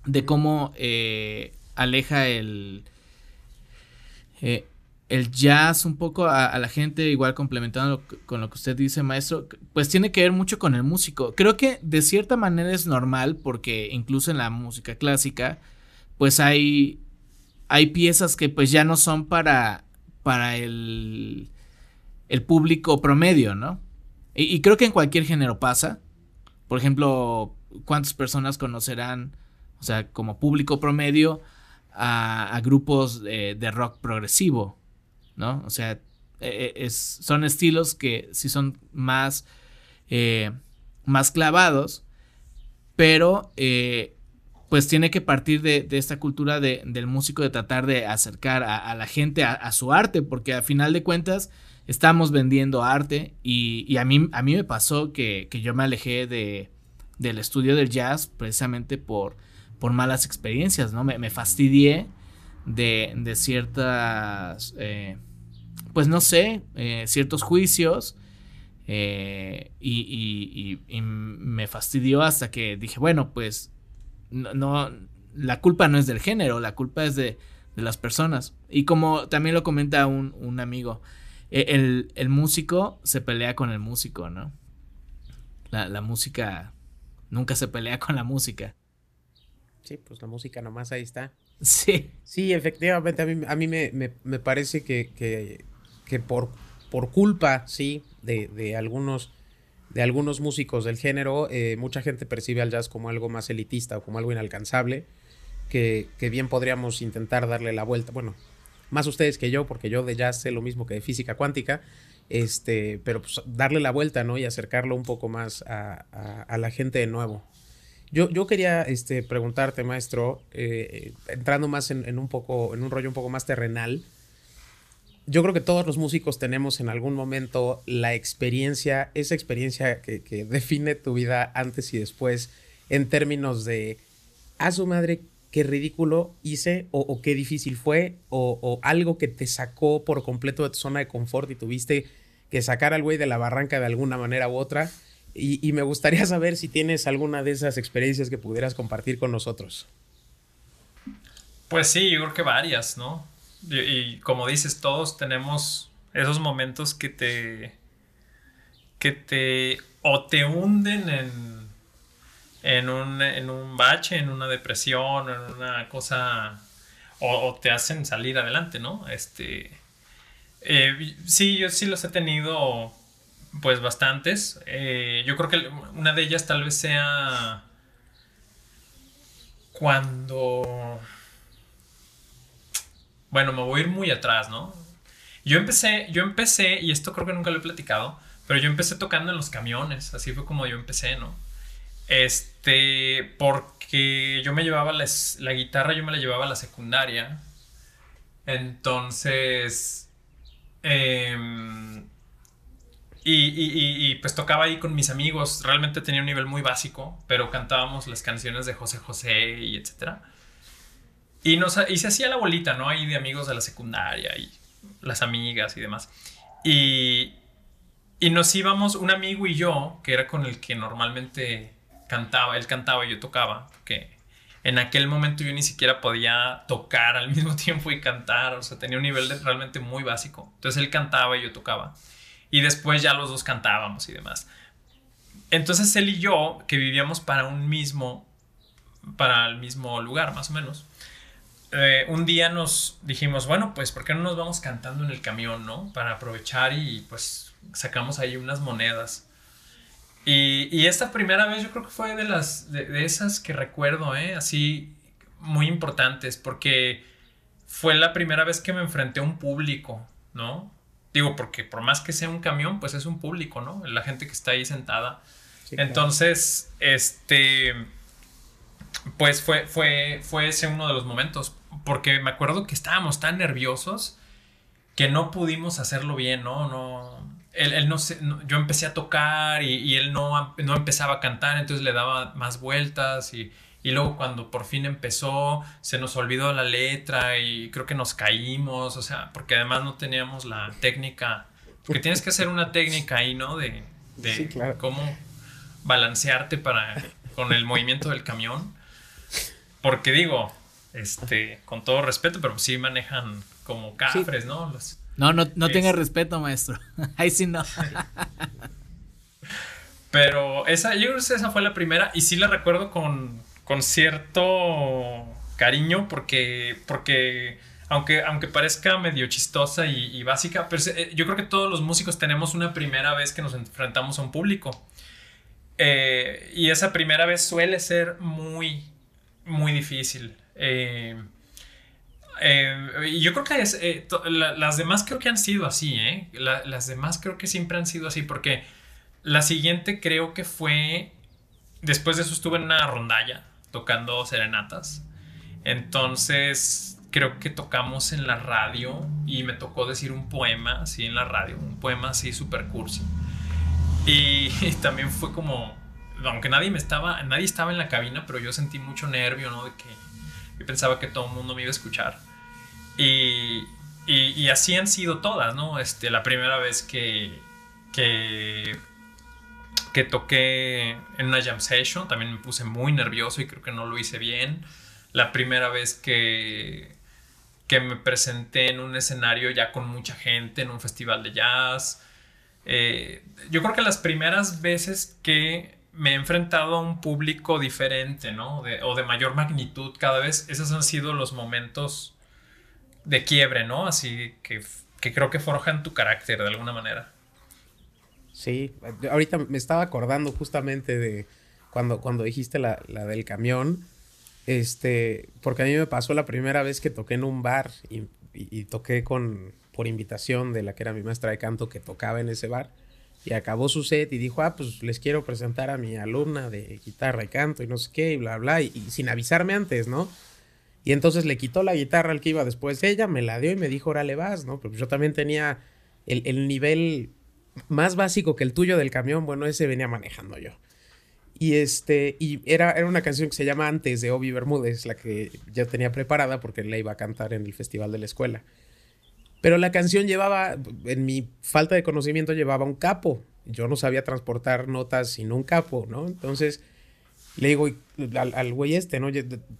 de cómo eh, aleja el, eh, el jazz un poco a, la gente, igual complementando con lo que usted dice, maestro, pues tiene que ver mucho con el músico. Creo que de cierta manera es normal porque incluso en la música clásica, pues hay, hay piezas que pues ya no son para, para el, el público promedio, ¿no? Y, creo que en cualquier género pasa. Por ejemplo, ¿cuántas personas conocerán, o sea, como público promedio, a, grupos de, rock progresivo? ¿No? O sea, e, e, es, son estilos que sí son más, eh, más clavados, pero eh, pues tiene que partir de, esta cultura del músico de tratar de acercar a, la gente a, su arte, porque a final de cuentas estamos vendiendo arte y, a, mí, a mí me pasó que, yo me alejé de, del estudio del jazz precisamente por, por malas experiencias, ¿no? Me, fastidié de, de ciertas, eh, pues no sé, eh, ciertos juicios eh, y, y, me fastidió hasta que dije, bueno, pues no, la culpa no es del género, la culpa es de, de las personas. Y como también lo comenta un, un amigo, e, el, músico se pelea con el músico, ¿no? La, música nunca se pelea con la música. Sí, pues la música nomás ahí está. Sí. Sí, efectivamente, a mí, a mí me, parece que, que, por, por culpa, sí, de, de, algunos, de algunos músicos del género, eh, mucha gente percibe al jazz como algo más elitista o como algo inalcanzable, que, que bien podríamos intentar darle la vuelta. Bueno, más ustedes que yo, porque yo de jazz sé lo mismo que de física cuántica, este, pero pues darle la vuelta, ¿no? Y acercarlo un poco más a, la gente de nuevo. Yo, yo quería este, preguntarte, maestro, eh, entrando más en, un poco, en un rollo un poco más terrenal. Yo creo que todos los músicos tenemos en algún momento la experiencia, esa experiencia que, que define tu vida antes y después en términos de, a su madre, qué ridículo hice o, qué difícil fue o, algo que te sacó por completo de tu zona de confort y tuviste que sacar al güey de la barranca de alguna manera u otra. Y, me gustaría saber si tienes alguna de esas experiencias que pudieras compartir con nosotros. Pues sí, yo creo que varias, ¿no? Y, como dices, todos tenemos esos momentos que te... que te... o te hunden en en un, en un bache, en una depresión, en una cosa, o, te hacen salir adelante, ¿no? Este, eh, sí, yo sí los he tenido, pues bastantes. Eh, yo creo que una de ellas tal vez sea cuando, bueno, me voy a ir muy atrás, ¿no? Yo empecé, yo empecé, y esto creo que nunca lo he platicado, pero yo empecé tocando en los camiones, así fue como yo empecé, ¿no? Este, porque yo me llevaba la, guitarra, yo me la llevaba a la secundaria. Entonces, em, y, y, pues tocaba ahí con mis amigos. Realmente tenía un nivel muy básico, pero cantábamos las canciones de José José y etcétera. Y, nos, y se hacía la bolita, ¿no? Ahí de amigos de la secundaria y las amigas y demás. Y, y nos íbamos, un amigo y yo, que era con el que normalmente cantaba, él cantaba y yo tocaba, que en aquel momento yo ni siquiera podía tocar al mismo tiempo y cantar, o sea, tenía un nivel realmente muy básico. Entonces él cantaba y yo tocaba. Y después ya los dos cantábamos y demás. Entonces él y yo, que vivíamos para un mismo para el mismo lugar, más o menos. Eh, un día nos dijimos, bueno, pues, ¿por qué no nos vamos cantando en el camión, no? Para aprovechar y pues sacamos ahí unas monedas. Y, y esta primera vez yo creo que fue de las, de, de esas que recuerdo, ¿eh? Así, muy importantes, porque fue la primera vez que me enfrenté a un público, ¿no? Digo, porque por más que sea un camión, pues es un público, ¿no? La gente que está ahí sentada. Entonces, este, pues fue, fue, fue ese uno de los momentos, porque me acuerdo que estábamos tan nerviosos que no pudimos hacerlo bien, ¿no? No, él, no sé, yo empecé a tocar y, y, él no, no empezaba a cantar, entonces le daba más vueltas y y luego cuando por fin empezó, se nos olvidó la letra y creo que nos caímos, o sea, porque además no teníamos la técnica, porque tienes que hacer una técnica ahí, ¿no? De, cómo balancearte para, con el movimiento del camión. Porque digo, este, con todo respeto, pero sí manejan como cafres, ¿no? no, no, no tenga respeto, maestro. Ahí sí no. Pero esa, yo creo que esa fue la primera y sí la recuerdo con, con cierto cariño porque, porque aunque, aunque parezca medio chistosa y, básica, eh, yo creo que todos los músicos tenemos una primera vez que nos enfrentamos a un público. Eh, y esa primera vez suele ser muy, muy difícil. Eh, y yo creo que es, las demás creo que han sido así, las demás creo que siempre han sido así, porque la siguiente creo que fue, después de eso estuve en una rondalla, tocando serenatas. Entonces, creo que tocamos en la radio y me tocó decir un poema así en la radio, un poema así super cursi. Y, también fue como, aunque nadie me estaba, nadie estaba en la cabina, pero yo sentí mucho nervio, ¿no? De que yo pensaba que todo el mundo me iba a escuchar. Y, y, así han sido todas, ¿no? Este, la primera vez que, que que toqué en una jam session, también me puse muy nervioso y creo que no lo hice bien. La primera vez que, que me presenté en un escenario ya con mucha gente, en un festival de jazz. Eh, yo creo que las primeras veces que me he enfrentado a un público diferente, ¿no? o de mayor magnitud cada vez, esos han sido los momentos de quiebre, ¿no? Así que, que creo que forjan tu carácter de alguna manera. Sí, ahorita me estaba acordando justamente de cuando, cuando dijiste la, la, del camión, este, porque a mí me pasó la primera vez que toqué en un bar y, y, toqué con, por invitación de la que era mi maestra de canto que tocaba en ese bar. Y acabó su set y dijo, ah, pues les quiero presentar a mi alumna de guitarra y canto y no sé qué, y bla, bla, y, sin avisarme antes, ¿no? Y entonces le quitó la guitarra al que iba después de ella, me la dio y me dijo, órale vas, ¿no? Pero yo también tenía el, el nivel más básico que el tuyo del camión, bueno, ese venía manejando yo. Y este, y era, era una canción que se llama Antes de Obi Bermúdez, la que ya tenía preparada porque la iba a cantar en el festival de la escuela. Pero la canción llevaba, en mi falta de conocimiento, llevaba un capo. Yo no sabía transportar notas sin un capo, ¿no? Entonces le digo al, güey este, ¿no?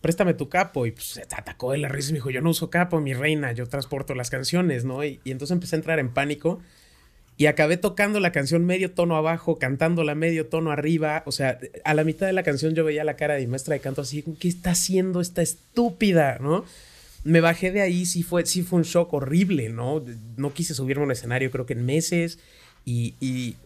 Préstame tu capo. Y pues se atacó de la risa y me dijo, yo no uso capo, mi reina, yo transporto las canciones, ¿no? Y, y entonces empecé a entrar en pánico y acabé tocando la canción medio tono abajo, cantándola medio tono arriba. O sea, a la mitad de la canción yo veía la cara de mi maestra de canto así, ¿qué está haciendo esta estúpida? ¿No? Me bajé de ahí, sí fue, sí fue un shock horrible, ¿no? No quise subirme a un escenario creo que en meses. Y, y,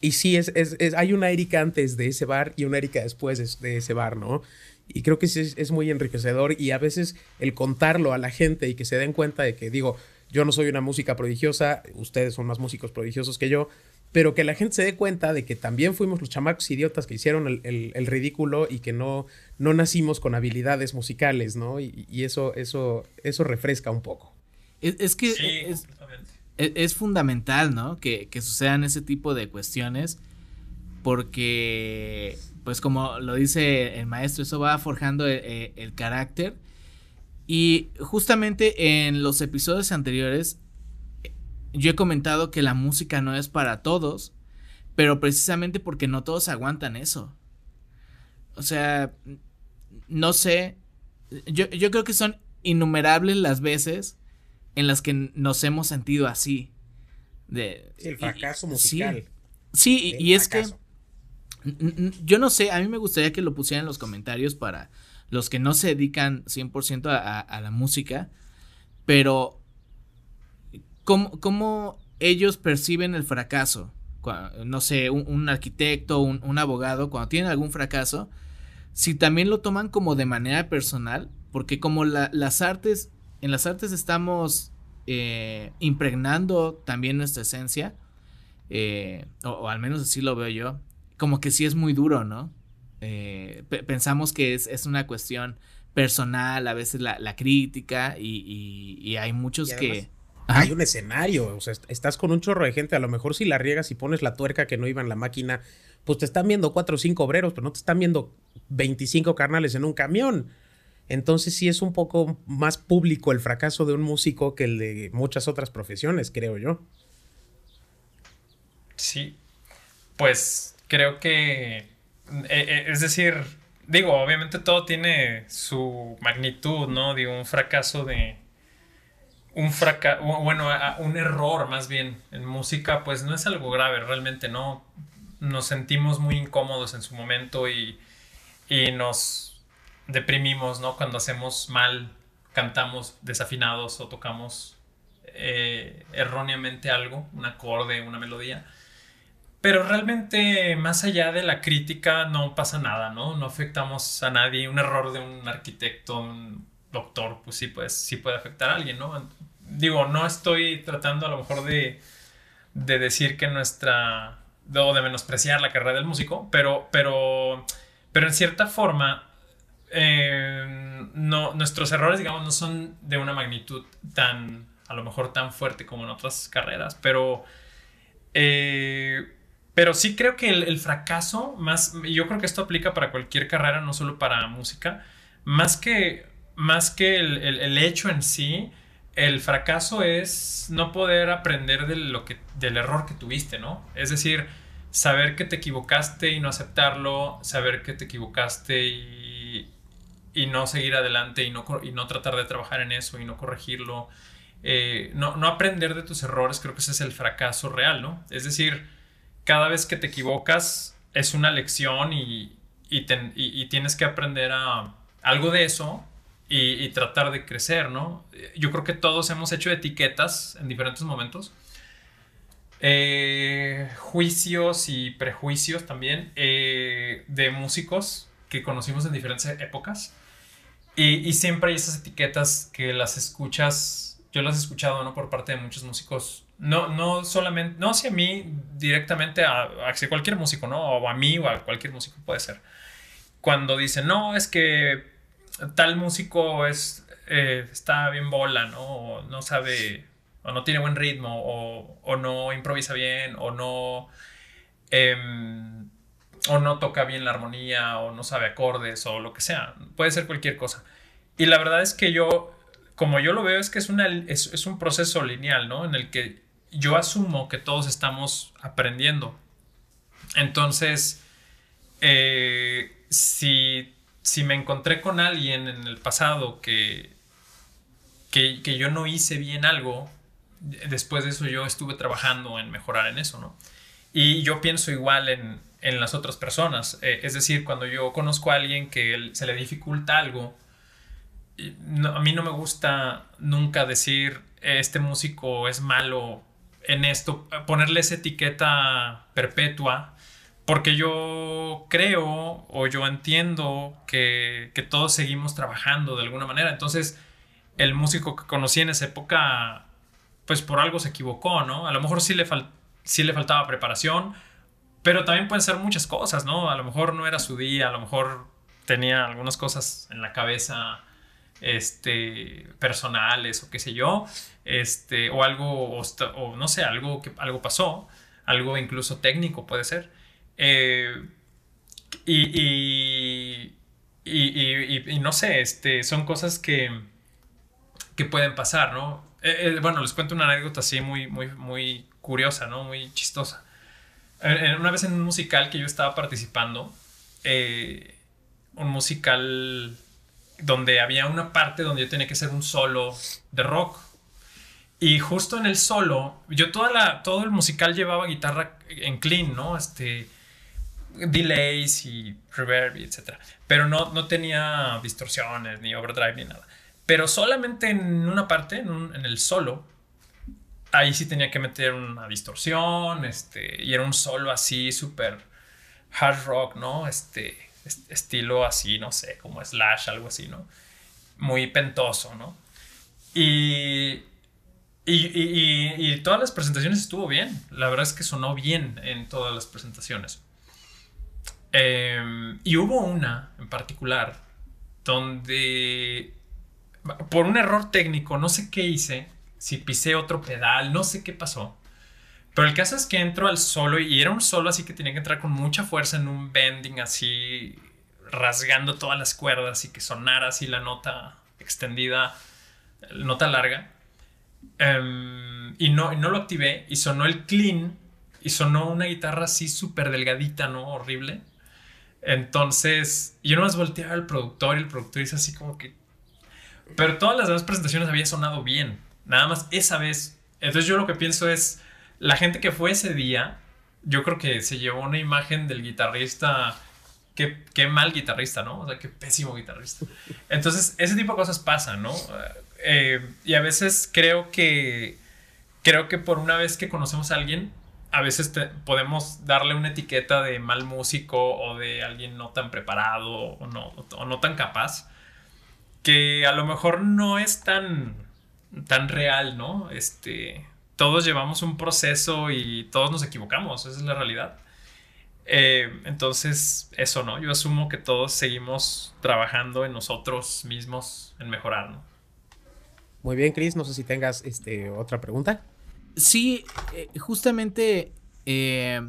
y sí, es, es, hay una Erika antes de ese bar y una Erika después de ese bar, ¿no? Y creo que es, es muy enriquecedor y a veces el contarlo a la gente y que se den cuenta de que, digo, yo no soy una música prodigiosa, ustedes son más músicos prodigiosos que yo, pero que la gente se dé cuenta de que también fuimos los chamacos idiotas que hicieron el, ridículo y que no, no nacimos con habilidades musicales, ¿no? Y, eso, eso, eso refresca un poco. Es, que es, es, fundamental, ¿no? Que, sucedan ese tipo de cuestiones porque, pues como lo dice el maestro, eso va forjando el, eh, el carácter y justamente en los episodios anteriores yo he comentado que la música no es para todos, pero precisamente porque no todos aguantan eso. O sea, no sé, yo, creo que son innumerables las veces en las que nos hemos sentido así. De, el fracaso musical. Sí, y, es que yo no sé, a mí me gustaría que lo pusieran en los comentarios para los que no se dedican 100% a, a, la música, pero ¿cómo, cómo ellos perciben el fracaso? no sé, un, arquitecto, un, abogado, cuando tienen algún fracaso, si también lo toman como de manera personal, porque como las artes, en las artes estamos eh, impregnando también nuestra esencia, eh, o, al menos así lo veo yo, como que sí es muy duro, ¿no? Eh, pensamos que es, es, una cuestión personal, a veces la, la crítica, y, y, hay muchos que... Hay un escenario, o sea, estás con un chorro de gente, a lo mejor si la riegas y pones la tuerca que no iba en la máquina, pues te están viendo cuatro o cinco obreros, pero no te están viendo 25 carnales en un camión. Entonces sí es un poco más público el fracaso de un músico que el de muchas otras profesiones, creo yo. Sí, pues creo que, eh, eh, es decir, digo, obviamente todo tiene su magnitud, ¿no? Digo, un fracaso de, un fracaso, bueno, un error más bien en música, pues no es algo grave, realmente, ¿no? Nos sentimos muy incómodos en su momento y, y nos deprimimos, ¿no? Cuando hacemos mal, cantamos desafinados o tocamos eh, erróneamente algo, un acorde, una melodía. Pero realmente, más allá de la crítica, no pasa nada, ¿no? No afectamos a nadie. Un error de un arquitecto, un doctor, pues sí, pues, sí puede afectar a alguien, ¿no? Digo, no estoy tratando a lo mejor de, de decir que nuestra. o de menospreciar la carrera del músico, pero, pero, pero en cierta forma, eh, no, nuestros errores, digamos, no son de una magnitud tan, a lo mejor tan fuerte como en otras carreras, pero. Eh, pero sí creo que el, fracaso, más, yo creo que esto aplica para cualquier carrera, no solo para música, más que, más que el, hecho en sí, el fracaso es no poder aprender de lo que, del error que tuviste, ¿no? Es decir, saber que te equivocaste y no aceptarlo, saber que te equivocaste y, y no seguir adelante y no, y no tratar de trabajar en eso y no corregirlo. Eh, no, no aprender de tus errores, creo que ese es el fracaso real, ¿no? Es decir, cada vez que te equivocas es una lección y, tienes que aprender a algo de eso y, tratar de crecer, ¿no? Yo creo que todos hemos hecho etiquetas en diferentes momentos. Eh, juicios y prejuicios también eh, de músicos que conocimos en diferentes épocas. Y, y, siempre hay esas etiquetas que las escuchas, yo las he escuchado, ¿no? Por parte de muchos músicos no, no solamente, no hacia mí directamente, a, hacia cualquier músico, ¿no? O a mí o a cualquier músico puede ser. Cuando dicen, no, es que tal músico es, eh, está bien bola, ¿no? O no sabe, o no tiene buen ritmo, o, no improvisa bien, o no, em, o no toca bien la armonía, o no sabe acordes, o lo que sea. Puede ser cualquier cosa. Y la verdad es que yo, como yo lo veo, es que es, una, es, es un proceso lineal, ¿no? En el que yo asumo que todos estamos aprendiendo. Entonces, eh, si, me encontré con alguien en el pasado que, que, yo no hice bien algo, después de eso yo estuve trabajando en mejorar en eso, ¿no? Y yo pienso igual en, las otras personas. Eh, es decir, cuando yo conozco a alguien que se le dificulta algo, a mí no me gusta nunca decir este músico es malo en esto, ponerle esa etiqueta perpetua, porque yo creo o yo entiendo que, todos seguimos trabajando de alguna manera. Entonces, el músico que conocí en esa época, pues por algo se equivocó, ¿no? A lo mejor sí le, sí le faltaba preparación, pero también pueden ser muchas cosas, ¿no? A lo mejor no era su día, a lo mejor tenía algunas cosas en la cabeza este, personales o qué sé yo, este, o algo, o, no sé, algo, que, algo pasó, algo incluso técnico puede ser. Eh, y, y, no sé, este, son cosas que, que pueden pasar, ¿no? Eh, eh, bueno, les cuento una anécdota así muy, muy, muy curiosa, ¿no? Muy chistosa. Una vez en un musical que yo estaba participando, un musical donde había una parte donde yo tenía que hacer un solo de rock. Y justo en el solo, yo toda la, todo el musical llevaba guitarra en clean, ¿no? Este, delays y reverb y etc. Pero no, no tenía distorsiones ni overdrive ni nada. Pero solamente en una parte, en, en el solo, ahí sí tenía que meter una distorsión, este, y era un solo así súper hard rock, ¿no? Este, estilo así, no sé, como slash, algo así, ¿no? Muy pentoso, ¿no? Y, y, y, todas las presentaciones estuvo bien. La verdad es que sonó bien en todas las presentaciones. Em, y hubo una en particular donde, por un error técnico, no sé qué hice, si pisé otro pedal, no sé qué pasó. Pero el caso es que entro al solo y era un solo así que tenía que entrar con mucha fuerza en un bending así, rasgando todas las cuerdas y que sonara así la nota extendida, nota larga. Em, y, no, no lo activé y sonó el clean y sonó una guitarra así súper delgadita, ¿no? Horrible. Entonces, yo nomás volteaba al productor y el productor dice así como que... Pero todas las demás presentaciones había sonado bien. Nada más esa vez. Entonces yo lo que pienso es, la gente que fue ese día, yo creo que se llevó una imagen del guitarrista, qué, qué mal guitarrista, ¿no? O sea, qué pésimo guitarrista. Entonces, ese tipo de cosas pasan, ¿no? Eh, y a veces creo que, creo que por una vez que conocemos a alguien, a veces podemos darle una etiqueta de mal músico o de alguien no tan preparado o no, o no tan capaz, que a lo mejor no es tan tan real, ¿no? Este, todos llevamos un proceso y todos nos equivocamos, esa es la realidad. Eh, entonces, eso, ¿no? Yo asumo que todos seguimos trabajando en nosotros mismos, en mejorar, ¿no? Muy bien, Chris, no sé si tengas este, otra pregunta. Sí, eh, justamente eh,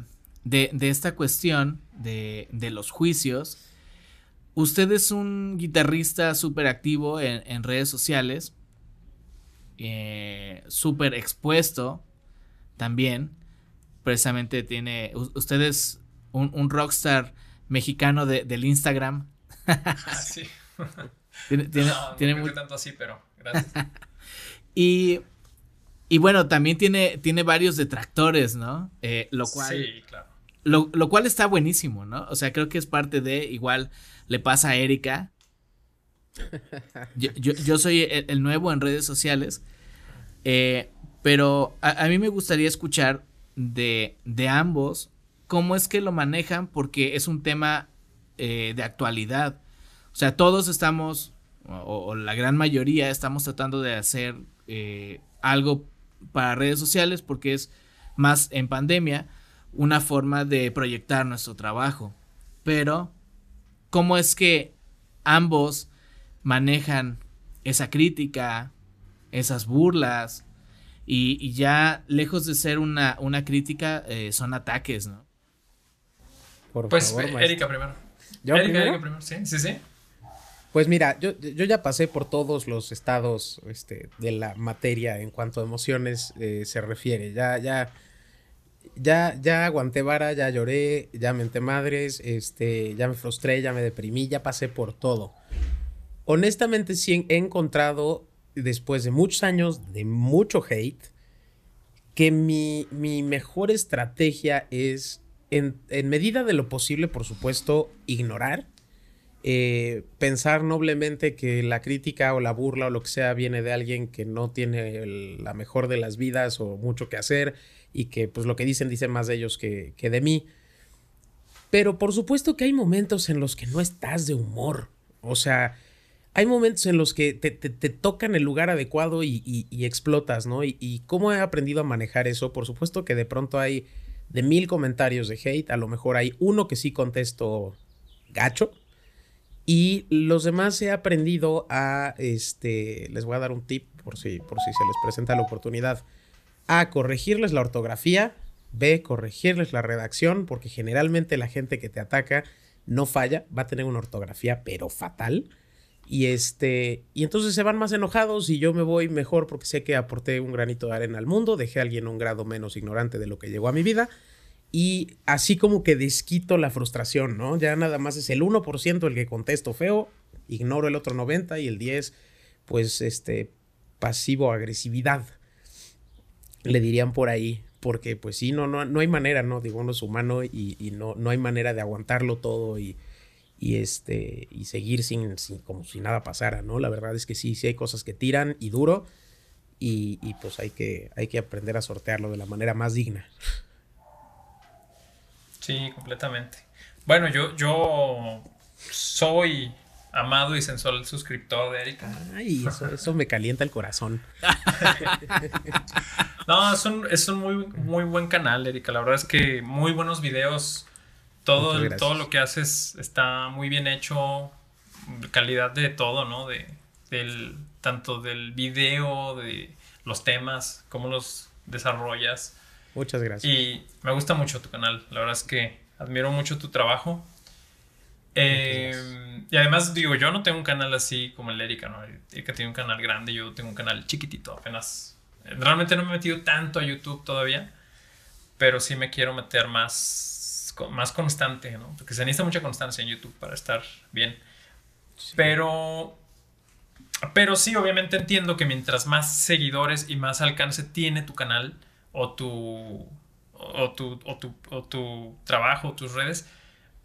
de, esta cuestión de, los juicios, usted es un guitarrista súper activo en redes sociales eh, súper expuesto también. Precisamente tiene, usted es un, rockstar mexicano del Instagram. Ah, sí. tiene, no, tanto así, pero gracias. y, y bueno, también tiene, tiene varios detractores, ¿no? Eh, lo cual... Sí, claro. Lo, cual está buenísimo, ¿no? O sea, creo que es parte de, igual le pasa a Erika, yo, soy el, nuevo en redes sociales, eh, pero a, mí me gustaría escuchar de, ambos cómo es que lo manejan, porque es un tema eh, de actualidad. O sea, todos estamos, o, la gran mayoría, estamos tratando de hacer eh, algo para redes sociales porque es más en pandemia una forma de proyectar nuestro trabajo. Pero, ¿cómo es que ambos manejan esa crítica, esas burlas, y, ya lejos de ser una, una crítica, eh, son ataques, ¿no? pues Erika primero. ¿Yo Erika, primero? Sí, sí, sí. Pues mira, yo, ya pasé por todos los estados este, de la materia en cuanto a emociones eh, se refiere. Ya, ya, ya, ya aguanté vara, ya lloré, ya menté madres, este, ya me frustré, ya me deprimí, ya pasé por todo honestamente sí he encontrado, después de muchos años de mucho hate, que mi, mejor estrategia es, en, medida de lo posible, por supuesto, ignorar. Eh, pensar noblemente que la crítica o la burla o lo que sea viene de alguien que no tiene la mejor de las vidas o mucho que hacer y que pues lo que dicen dicen más de ellos que, que de mí. Pero por supuesto que hay momentos en los que no estás de humor. O sea, hay momentos en los que te, te, tocan el lugar adecuado y, explotas, ¿no? Y, cómo he aprendido a manejar eso, por supuesto que de pronto hay de mil comentarios de hate, a lo mejor hay uno que sí contesto gacho. Y los demás he aprendido a, este, les voy a dar un tip por si, por si se les presenta la oportunidad, a corregirles la ortografía, B, corregirles la redacción, porque generalmente la gente que te ataca no falla, va a tener una ortografía pero fatal. Y este, y entonces se van más enojados y yo me voy mejor porque sé que aporté un granito de arena al mundo, dejé a alguien un grado menos ignorante de lo que llegó a mi vida y así como que desquito la frustración, ¿no? Ya nada más es el 1% el que contesto feo, ignoro el otro 90 y el 10 pues este pasivo agresividad le dirían por ahí, porque pues sí, no, no, no hay manera, ¿no? Digo, uno es humano y, no, no hay manera de aguantarlo todo y, y este, y seguir sin, sin, como si nada pasara, ¿no? La verdad es que sí, sí hay cosas que tiran y duro y, y pues hay que, hay que aprender a sortearlo de la manera más digna. Sí, completamente. Bueno, yo, yo soy amado y sensual suscriptor de Erika. Ay, eso, me calienta el corazón. no, es un, es un muy, muy buen canal, Erika. La verdad es que muy buenos videos. Todo, todo lo que haces está muy bien hecho. Calidad de todo, ¿no? De, del, tanto del video, de los temas, cómo los desarrollas. Muchas gracias. Y me gusta mucho tu canal. La verdad es que admiro mucho tu trabajo. Eh, y además, digo, yo no tengo un canal así como el Erika, ¿no? Erika tiene un canal grande, yo tengo un canal chiquitito, apenas. Realmente no me he metido tanto a YouTube todavía, pero sí me quiero meter más, más constante, ¿no? Porque se necesita mucha constancia en YouTube para estar bien. Pero. Pero sí, obviamente entiendo que mientras más seguidores y más alcance tiene tu canal o tu. o tu, o tu, o tu trabajo, tus redes,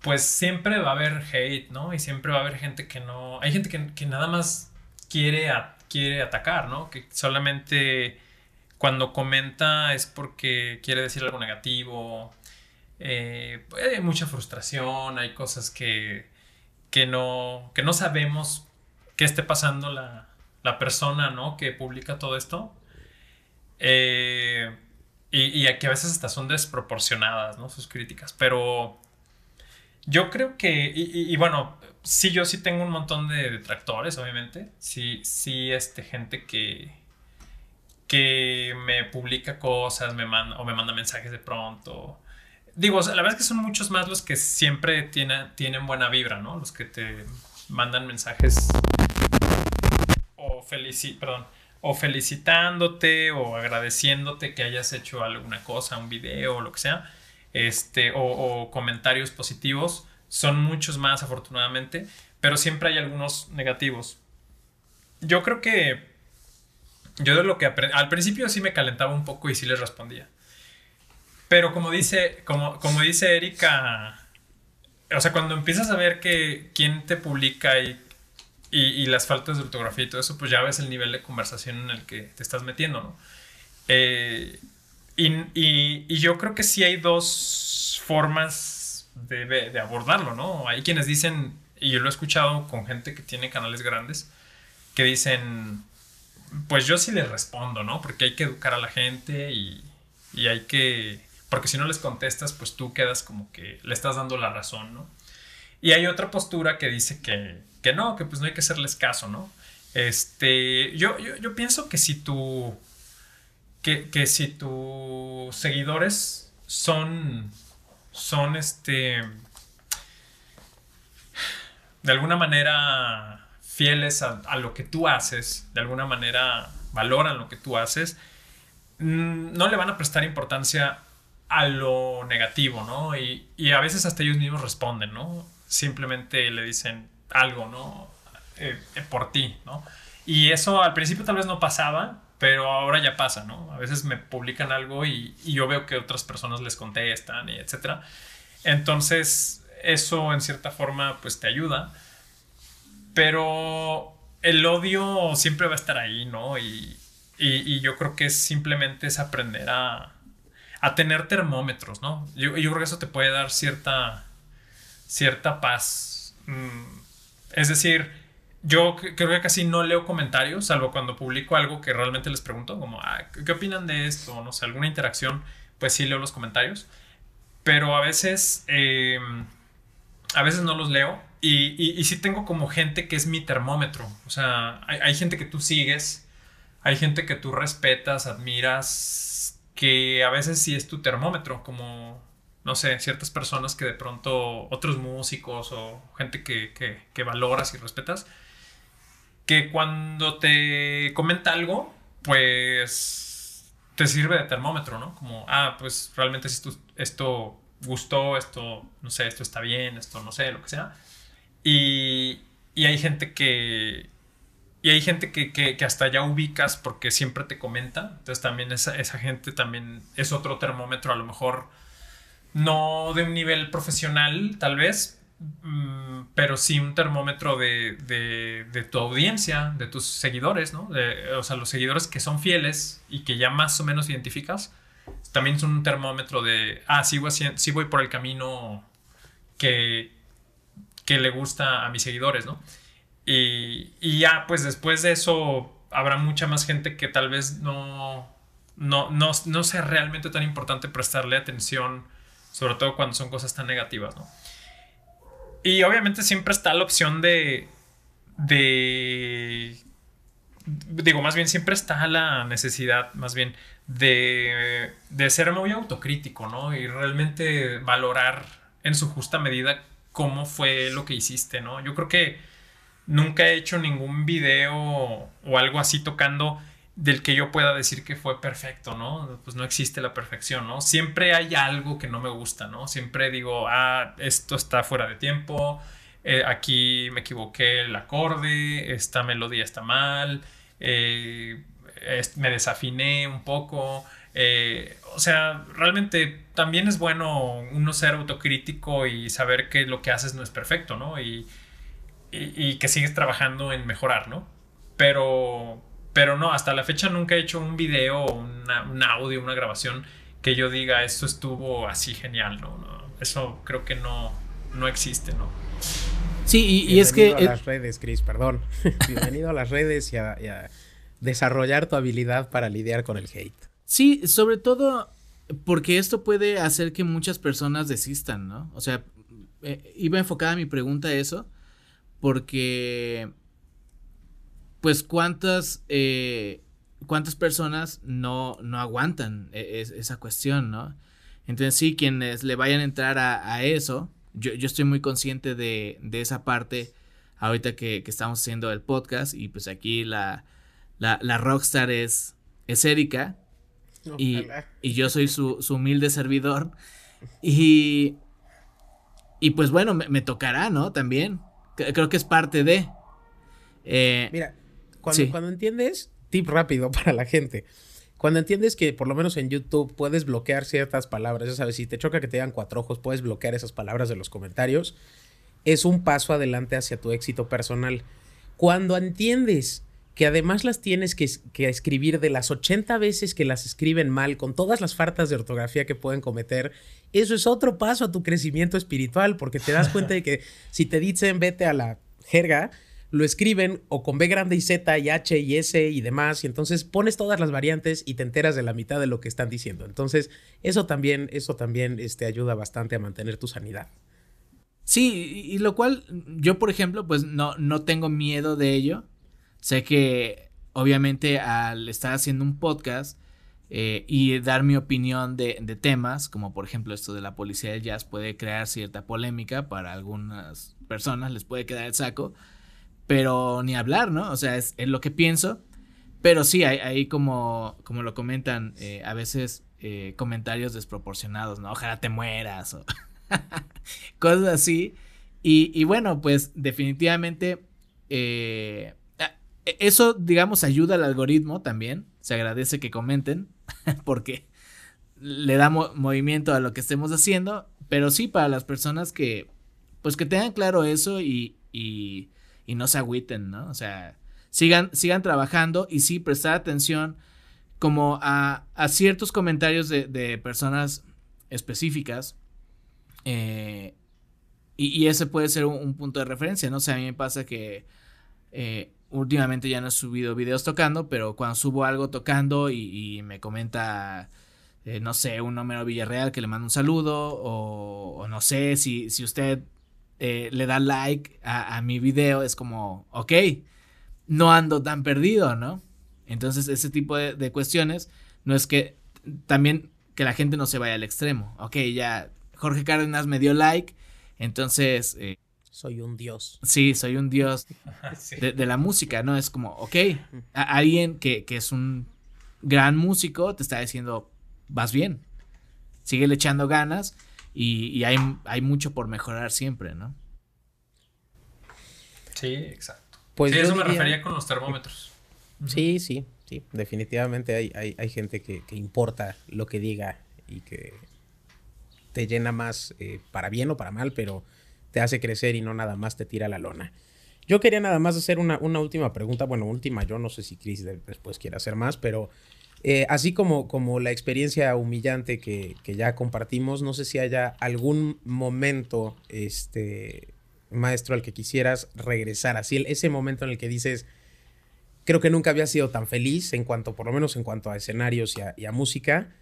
pues siempre va a haber hate, ¿no? Y siempre va a haber gente que no... Hay gente que, nada más quiere, quiere atacar, ¿no? Que solamente cuando comenta es porque quiere decir algo negativo. Eh, hay mucha frustración, hay cosas que, que, no, que no sabemos qué esté pasando la, la persona, ¿no? Que publica todo esto. Eh, y, y que a veces hasta son desproporcionadas, ¿no? Sus críticas. Pero yo creo que, y, bueno, sí, yo sí tengo un montón de detractores, obviamente. Sí, sí, este, gente que, que me publica cosas, me manda, o me manda mensajes de pronto. Digo, la verdad es que son muchos más los que siempre tienen, tienen buena vibra, ¿no? Los que te mandan mensajes o, felici perdón, o felicitándote o agradeciéndote que hayas hecho alguna cosa, un video o lo que sea este, o, comentarios positivos. Son muchos más, afortunadamente, pero siempre hay algunos negativos. Yo creo que yo de lo que al principio sí me calentaba un poco y sí les respondía. Pero como dice, como, como dice Erika, o sea, cuando empiezas a ver que quién te publica y, y, las faltas de ortografía y todo eso, pues ya ves el nivel de conversación en el que te estás metiendo, ¿no? Eh, y, yo creo que sí hay dos formas de, abordarlo, ¿no? Hay quienes dicen, y yo lo he escuchado con gente que tiene canales grandes, que dicen, pues yo sí les respondo, ¿no? Porque hay que educar a la gente y, y hay que, porque si no les contestas, pues tú quedas como que le estás dando la razón, ¿no? Y hay otra postura que dice que, que no, que pues no hay que hacerles caso, ¿no? Este, yo, yo, yo pienso que si tú que, si tus seguidores son, son este, de alguna manera fieles a, lo que tú haces, de alguna manera valoran lo que tú haces, mm, no le van a prestar importancia a lo negativo, ¿no? Y, a veces hasta ellos mismos responden, ¿no? Simplemente le dicen algo, ¿no? Eh, eh, por ti, ¿no? Y eso al principio tal vez no pasaba, pero ahora ya pasa, ¿no? A veces me publican algo y, yo veo que otras personas les contestan y etcétera. Entonces, eso en cierta forma pues te ayuda. Pero el odio siempre va a estar ahí, ¿no? Y, yo creo que simplemente es aprender a, a tener termómetros, ¿no? Yo, yo, creo que eso te puede dar cierta, cierta paz. Mm, es decir, yo creo que casi no leo comentarios, salvo cuando publico algo que realmente les pregunto, como, ah, ¿qué opinan de esto? No sé, alguna interacción, pues sí leo los comentarios. Pero a veces, em, a veces no los leo. Y, y, sí tengo como gente que es mi termómetro. O sea, hay, hay gente que tú sigues, hay gente que tú respetas, admiras, que a veces sí es tu termómetro, como no sé, ciertas personas que de pronto, otros músicos o gente que, que, que, valoras y respetas, que cuando te comenta algo, pues te sirve de termómetro, ¿no? Como, ah, pues realmente esto, esto gustó, esto, no sé, esto está bien, esto no sé, lo que sea. Y, y hay gente que... y hay gente que, que, hasta ya ubicas porque siempre te comenta. Entonces también esa, esa gente también es otro termómetro, a lo mejor no de un nivel profesional, tal vez, mm, pero sí un termómetro de, de, tu audiencia, de tus seguidores, ¿no? o sea, los seguidores que son fieles y que ya más o menos identificas, también son un termómetro de, ah, sí voy, sí voy por el camino que, que le gusta a mis seguidores, ¿no? Y, y, ya, pues después de eso habrá mucha más gente que tal vez no, no, no, no sea realmente tan importante prestarle atención, sobre todo cuando son cosas tan negativas, ¿no? Y obviamente siempre está la opción de, de, digo, más bien siempre está la necesidad, más bien, de, de ser muy autocrítico, ¿no? Y realmente valorar en su justa medida cómo fue lo que hiciste, ¿no? Yo creo que nunca he hecho ningún video o algo así tocando del que yo pueda decir que fue perfecto, ¿no? Pues no existe la perfección, ¿no? Siempre hay algo que no me gusta, ¿no? Siempre digo, ah, esto está fuera de tiempo, eh, aquí me equivoqué el acorde, esta melodía está mal, eh, me desafiné un poco, eh, o sea, realmente también es bueno uno ser autocrítico y saber que lo que haces no es perfecto, ¿no? Y, y, que sigues trabajando en mejorar, ¿no? Pero, pero no, hasta la fecha nunca he hecho un video, un audio, una grabación que yo diga esto estuvo así genial, ¿no? eso creo que no, no existe, ¿no? Sí, y, es que... a las redes, Chris, perdón. Bienvenido a las redes y a, desarrollar tu habilidad para lidiar con el hate. Sí, sobre todo porque esto puede hacer que muchas personas desistan, ¿no? O sea, eh, iba enfocada mi pregunta a eso, porque, pues, ¿cuántas, eh, cuántas personas no, no aguantan e, esa cuestión, ¿no? Entonces, sí, quienes le vayan a entrar a, eso, yo, yo, estoy muy consciente de, de esa parte ahorita que, que, estamos haciendo el podcast y pues aquí la, la, la rockstar es, es Erika y, y, yo soy su, su humilde servidor y, y pues bueno, me, me tocará, ¿no? También Creo que es parte de. Eh, Mira, cuando, cuando entiendes, tip rápido para la gente. Cuando entiendes que por lo menos en YouTube puedes bloquear ciertas palabras, ya sabes, si te choca que te digan cuatro ojos, puedes bloquear esas palabras de los comentarios, es un paso adelante hacia tu éxito personal. Cuando entiendes que además las tienes que, que, escribir de las 80 veces que las escriben mal, con todas las faltas de ortografía que pueden cometer, eso es otro paso a tu crecimiento espiritual, porque te das cuenta de que si te dicen vete a la jerga, lo escriben o con B grande y Z y H y S y demás, y entonces pones todas las variantes y te enteras de la mitad de lo que están diciendo. Entonces, eso también, eso también este, ayuda bastante a mantener tu sanidad. Sí, y lo cual yo, por ejemplo, pues no, no tengo miedo de ello Sé que obviamente al estar haciendo un podcast eh, y dar mi opinión de, temas, como por ejemplo esto de la policía del jazz, puede crear cierta polémica para algunas personas, les puede quedar el saco, pero ni hablar, ¿no? O sea, es, lo que pienso, pero sí, hay, como, como lo comentan, eh, a veces eh, comentarios desproporcionados, ¿no? Ojalá te mueras o cosas así. Y, y, bueno, pues definitivamente e, eso, digamos, ayuda al algoritmo también. Se agradece que comenten porque le da movimiento a lo que estemos haciendo. Pero sí, para las personas que, pues que tengan claro eso y, y, y no se agüiten, ¿no? O sea, sigan, sigan trabajando y sí prestar atención como a, a ciertos comentarios de, de personas específicas. Eh, y, y, ese puede ser un, punto de referencia, ¿no? O sea, a mí me pasa que eh, últimamente ya no he subido videos tocando, pero cuando subo algo tocando y, me comenta, eh, no sé, un número Villarreal que le manda un saludo, o, no sé, si, si usted eh, le da like a, mi video, es como, ok, no ando tan perdido, ¿no? Entonces, ese tipo de, cuestiones, no es que también que la gente no se vaya al extremo, ok, ya Jorge Cárdenas me dio like, entonces... Eh, soy un dios. Sí, soy un dios de, la música, ¿no? Es como, ok, alguien que, es un gran músico te está diciendo, vas bien, sigue echando ganas y, hay, hay, mucho por mejorar siempre, ¿no? Sí, exacto. Pues sí, eso me refería con los termómetros. Sí, sí, sí. Definitivamente hay, hay, hay gente que, que, importa lo que diga y que te llena más eh, para bien o para mal, pero te hace crecer y no nada más te tira la lona. Yo quería nada más hacer una, una última pregunta. Bueno, última, yo no sé si Chris después quiere hacer más, pero eh, así como, como la experiencia humillante que, que, ya compartimos, no sé si haya algún momento, este, maestro, al que quisieras regresar. Así, ese momento en el que dices, creo que nunca había sido tan feliz en cuanto, por lo menos en cuanto a escenarios y a, música.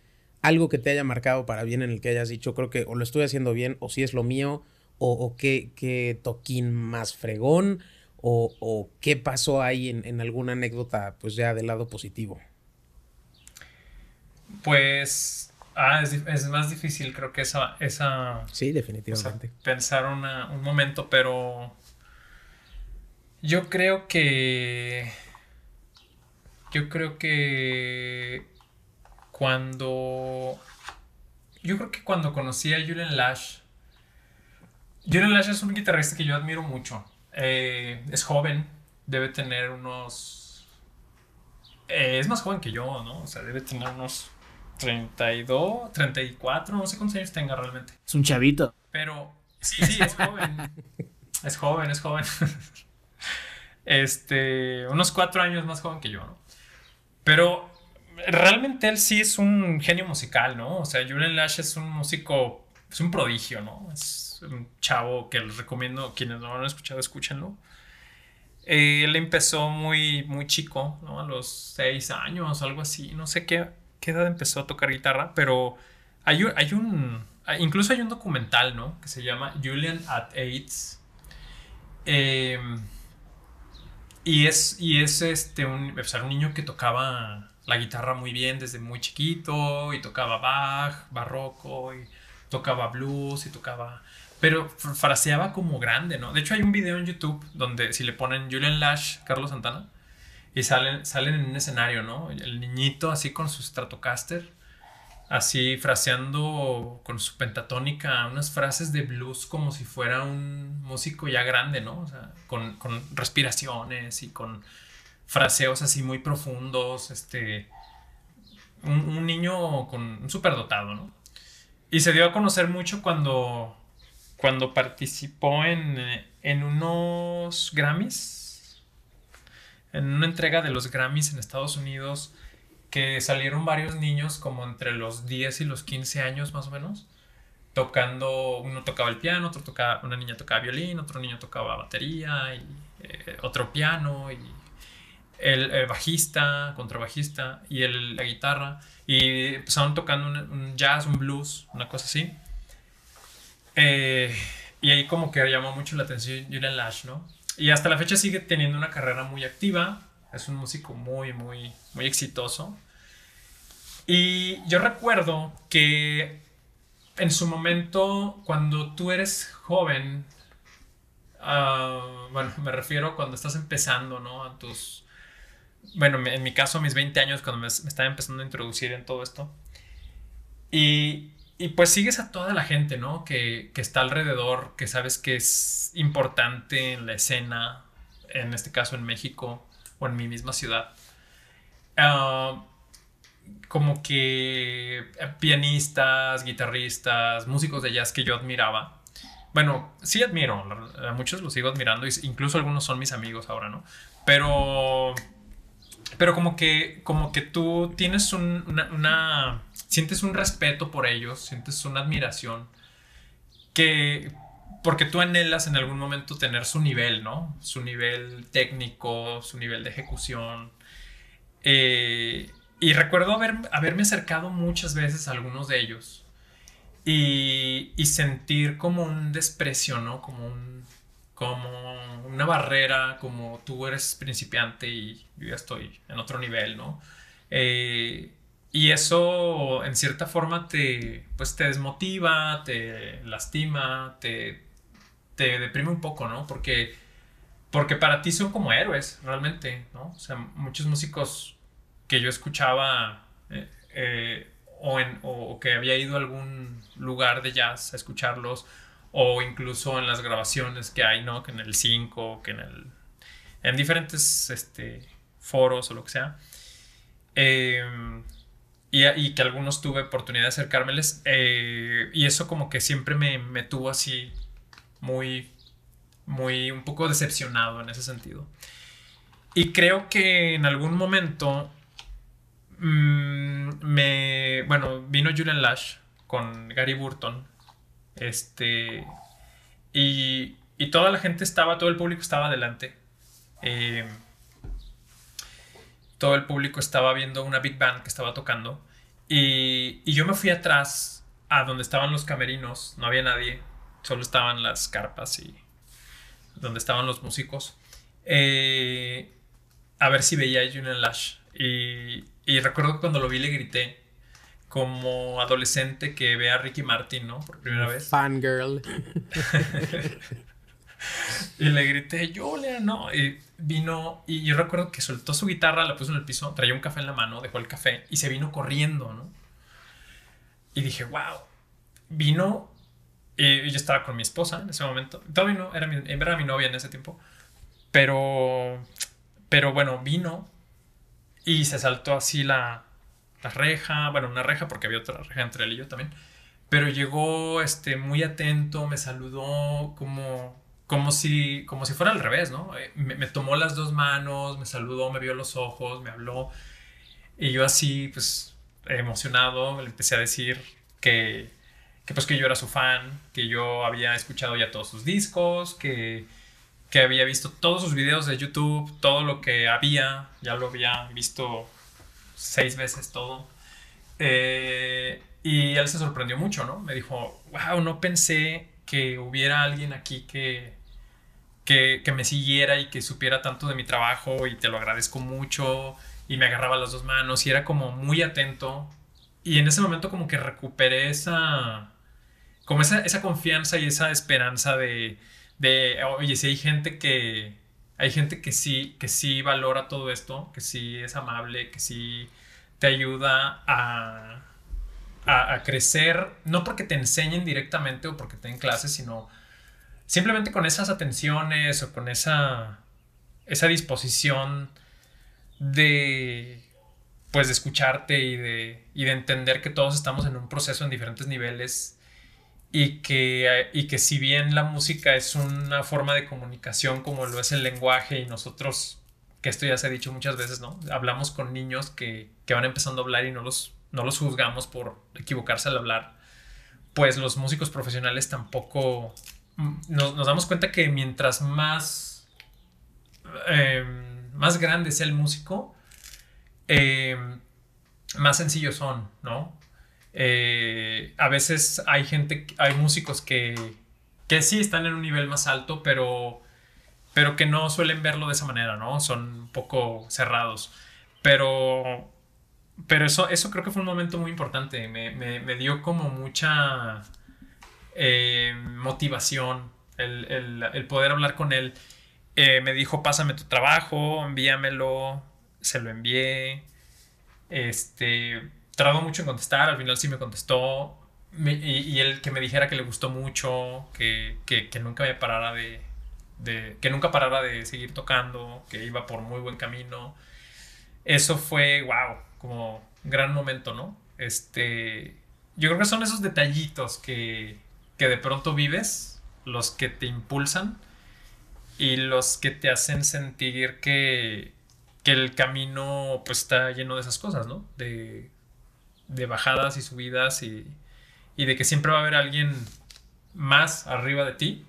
Algo que te haya marcado para bien en el que hayas dicho, creo que o lo estoy haciendo bien, o si es lo mío, o, o qué, qué toquín más fregón, o, qué pasó ahí en, alguna anécdota, pues ya del lado positivo? Pues ah, es, más difícil, creo que esa. esa sí, definitivamente. pensar un momento, pero. Yo creo que. Yo creo que. Cuando. Yo creo que cuando conocí a Julian Lash. Julian Lash es un guitarrista que yo admiro mucho. Eh, es joven, debe tener unos... Eh, es más joven que yo, ¿no? O sea, debe tener unos 32, 34, no sé cuántos años tenga realmente. Es un chavito. Pero sí, sí, es joven. es joven, es joven. este, unos cuatro años más joven que yo, ¿no? Pero realmente él sí es un genio musical, ¿no? O sea, Julian Lash es un músico, es un prodigio, ¿no? Es un chavo que les recomiendo, quienes no lo han escuchado, escúchenlo. Eh, él empezó muy, muy chico, ¿no? A los seis años, algo así. No sé qué, qué edad empezó a tocar guitarra, pero hay un, hay un, incluso hay un documental, ¿no? Que se llama Julian at AIDS. Em, y es, y es este, un, un niño que tocaba la guitarra muy bien desde muy chiquito y tocaba Bach, barroco y tocaba blues y tocaba pero fraseaba como grande, ¿no? De hecho, hay un video en YouTube donde si le ponen Julian Lash, Carlos Santana, y salen, salen en un escenario, ¿no? El niñito así con su Stratocaster, así fraseando con su pentatónica unas frases de blues como si fuera un músico ya grande, ¿no? O sea, con, con respiraciones y con fraseos así muy profundos, este... Un, niño con un superdotado, ¿no? Y se dio a conocer mucho cuando cuando participó en, en unos Grammys, en una entrega de los Grammys en Estados Unidos, que salieron varios niños como entre los 10 y los 15 años más o menos, tocando, uno tocaba el piano, otro tocaba, una niña tocaba violín, otro niño tocaba batería, y eh, otro piano, y el, bajista, contrabajista, y el, la guitarra, y empezaron tocando un jazz, un blues, una cosa así. Eh, y ahí como que llamó mucho la atención Julian Lash, ¿no? Y hasta la fecha sigue teniendo una carrera muy activa. Es un músico muy, muy, muy exitoso. Y yo recuerdo que en su momento, cuando tú eres joven, uh, bueno, me refiero cuando estás empezando, ¿no? A tus, bueno, en mi caso, a mis 20 años, cuando me, me estaba empezando a introducir en todo esto. Y y pues sigues a toda la gente, ¿no? Que, está alrededor, que sabes que es importante en la escena, en este caso en México o en mi misma ciudad. Ah, como que pianistas, guitarristas, músicos de jazz que yo admiraba. Bueno, sí admiro, a muchos los sigo admirando, incluso algunos son mis amigos ahora, ¿no? Pero, pero como que, como que tú tienes una sientes un respeto por ellos, sientes una admiración que porque tú anhelas en algún momento tener su nivel, ¿no? Su nivel técnico, su nivel de ejecución. Eh, y recuerdo haber, haberme acercado muchas veces a algunos de ellos y, y, sentir como un desprecio, ¿no? Como, un, como una barrera, como tú eres principiante y yo ya estoy en otro nivel, ¿no? Eh, y eso en cierta forma te, pues te desmotiva, te lastima, te, te deprime un poco, ¿no? Porque, porque para ti son como héroes, realmente, ¿no? O sea, muchos músicos que yo escuchaba eh, eh, o, en, o que había ido a algún lugar de jazz a escucharlos, o incluso en las grabaciones que hay, ¿no? Que en el 5, que en el en diferentes este, foros o lo que sea. Em, y, que algunos tuve oportunidad de acercármeles. Eh, y eso como que siempre me, me, tuvo así muy, muy, un poco decepcionado en ese sentido. Y creo que en algún momento mm, me, bueno, vino Julian Lash con Gary Burton. Este, y, y toda la gente estaba, todo el público estaba adelante. Eh, todo el público estaba viendo una big band que estaba tocando. Y, y, yo me fui atrás a donde estaban los camerinos. No había nadie. Solo estaban las carpas y donde estaban los músicos. Eh, a ver si veía a Julian Lash. Y, y recuerdo que cuando lo vi le grité como adolescente que ve a Ricky Martin, ¿no? Por primera vez. Fangirl. y le grité, Julian, ¿no? Y vino, y yo recuerdo que soltó su guitarra, la puso en el piso, traía un café en la mano, dejó el café y se vino corriendo, ¿no? Y dije, wow, vino, y yo estaba con mi esposa en ese momento, todavía no, era mi, era mi novia en ese tiempo, pero, pero bueno, vino y se saltó así la, la reja, bueno, una reja porque había otra reja entre él y yo también, pero llegó este, muy atento, me saludó como como si, como si fuera al revés, ¿no? Eh, me, tomó las dos manos, me saludó, me vio los ojos, me habló. Y yo así, pues, emocionado, le empecé a decir que, que, pues, que yo era su fan, que yo había escuchado ya todos sus discos, que, que había visto todos sus videos de YouTube, todo lo que había, ya lo había visto seis veces todo. Eh, y él se sorprendió mucho, ¿no? Me dijo, wow, no pensé que hubiera alguien aquí que, que, me siguiera y que supiera tanto de mi trabajo y te lo agradezco mucho y me agarraba las dos manos y era como muy atento y en ese momento como que recuperé esa como esa, esa confianza y esa esperanza de, de oye si hay gente que hay gente que sí que sí valora todo esto que sí es amable que sí te ayuda a a, crecer, no porque te enseñen directamente o porque te den clases, sino simplemente con esas atenciones o con esa, esa disposición de pues de escucharte y de, y de entender que todos estamos en un proceso en diferentes niveles y que, y que si bien la música es una forma de comunicación como lo es el lenguaje y nosotros, que esto ya se ha dicho muchas veces, ¿no? Hablamos con niños que, que van empezando a hablar y no los no los juzgamos por equivocarse al hablar, pues los músicos profesionales tampoco mm, nos, damos cuenta que mientras más, em, más grande sea el músico, em, más sencillos son, ¿no? Eh, a veces hay gente, hay músicos que, que sí están en un nivel más alto, pero, pero que no suelen verlo de esa manera, ¿no? Son un poco cerrados. Pero pero eso, eso creo que fue un momento muy importante. Me, dio como mucha eh, motivación el, poder hablar con él. Eh, me dijo, pásame tu trabajo, envíamelo. Se lo envié. Este, tardó mucho en contestar, al final sí me contestó. y, él que me dijera que le gustó mucho, que, nunca me parara de, que nunca parara de seguir tocando, que iba por muy buen camino. Eso fue, wow, como gran momento, ¿no? Este, yo creo que son esos detallitos que, que de pronto vives, los que te impulsan y los que te hacen sentir que, que el camino pues está lleno de esas cosas, ¿no? De, de bajadas y subidas y, y, de que siempre va a haber alguien más arriba de ti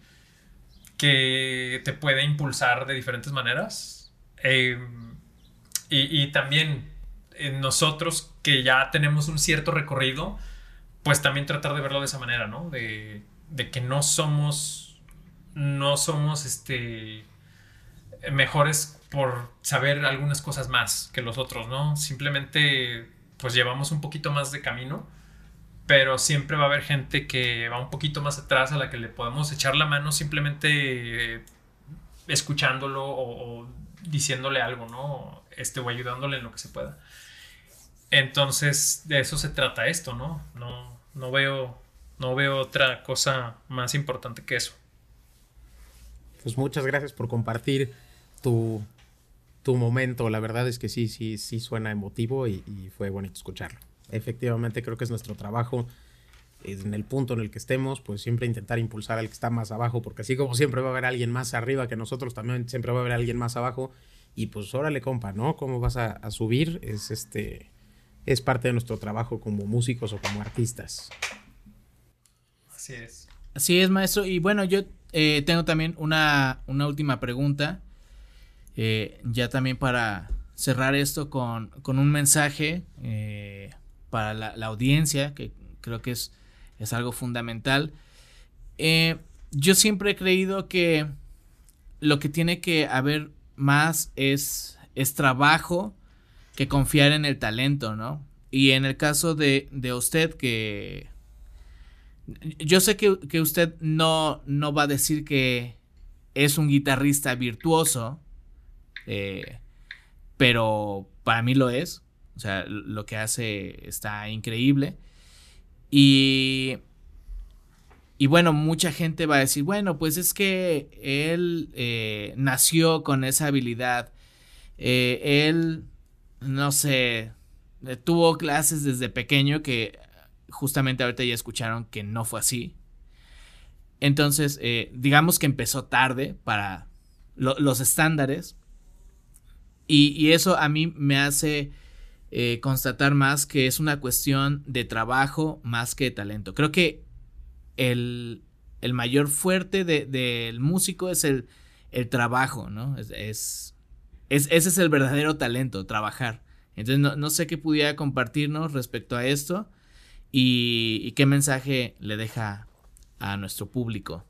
que te puede impulsar de diferentes maneras. Em, y, y, también nosotros que ya tenemos un cierto recorrido, pues también tratar de verlo de esa manera, ¿no? De, que no somos, no somos, este, mejores por saber algunas cosas más que los otros, ¿no? Simplemente, pues llevamos un poquito más de camino, pero siempre va a haber gente que va un poquito más atrás a la que le podemos echar la mano simplemente escuchándolo o, o diciéndole algo, ¿no? Este, o ayudándole en lo que se pueda. Entonces, de eso se trata esto, ¿no? No, no, veo, no veo otra cosa más importante que eso. Pues muchas gracias por compartir tu, tu momento. La verdad es que sí, sí, sí suena emotivo y, y fue bonito escucharlo. Efectivamente, creo que es nuestro trabajo en el punto en el que estemos, pues siempre intentar impulsar al que está más abajo, porque así como siempre va a haber alguien más arriba que nosotros, también siempre va a haber alguien más abajo. Y pues órale, compa, ¿no? ¿Cómo vas a, a subir? Es este. Es parte de nuestro trabajo como músicos o como artistas. Así es. Así es, maestro. Y bueno, yo eh, tengo también una, una última pregunta. Eh, ya también para cerrar esto con, con un mensaje eh, para la, audiencia, que creo que es, es algo fundamental. yo siempre he creído que lo que tiene que haber más es, es trabajo que confiar en el talento, ¿no? Y en el caso de, de usted, que yo sé que, que, usted no, no va a decir que es un guitarrista virtuoso, eh, pero para mí lo es. O sea, lo que hace está increíble. Y, y bueno, mucha gente va a decir, bueno, pues es que él eh, nació con esa habilidad. Eh, él, no sé, tuvo clases desde pequeño que justamente ahorita ya escucharon que no fue así. Entonces, digamos que empezó tarde para lo, los estándares. Y, eso a mí me hace eh, constatar más que es una cuestión de trabajo más que de talento. Creo que el, el mayor fuerte del de, músico es el, el trabajo, ¿no? Es, es, ese es el verdadero talento, trabajar. Entonces, no, no sé qué pudiera compartirnos respecto a esto y, y qué mensaje le deja a nuestro público.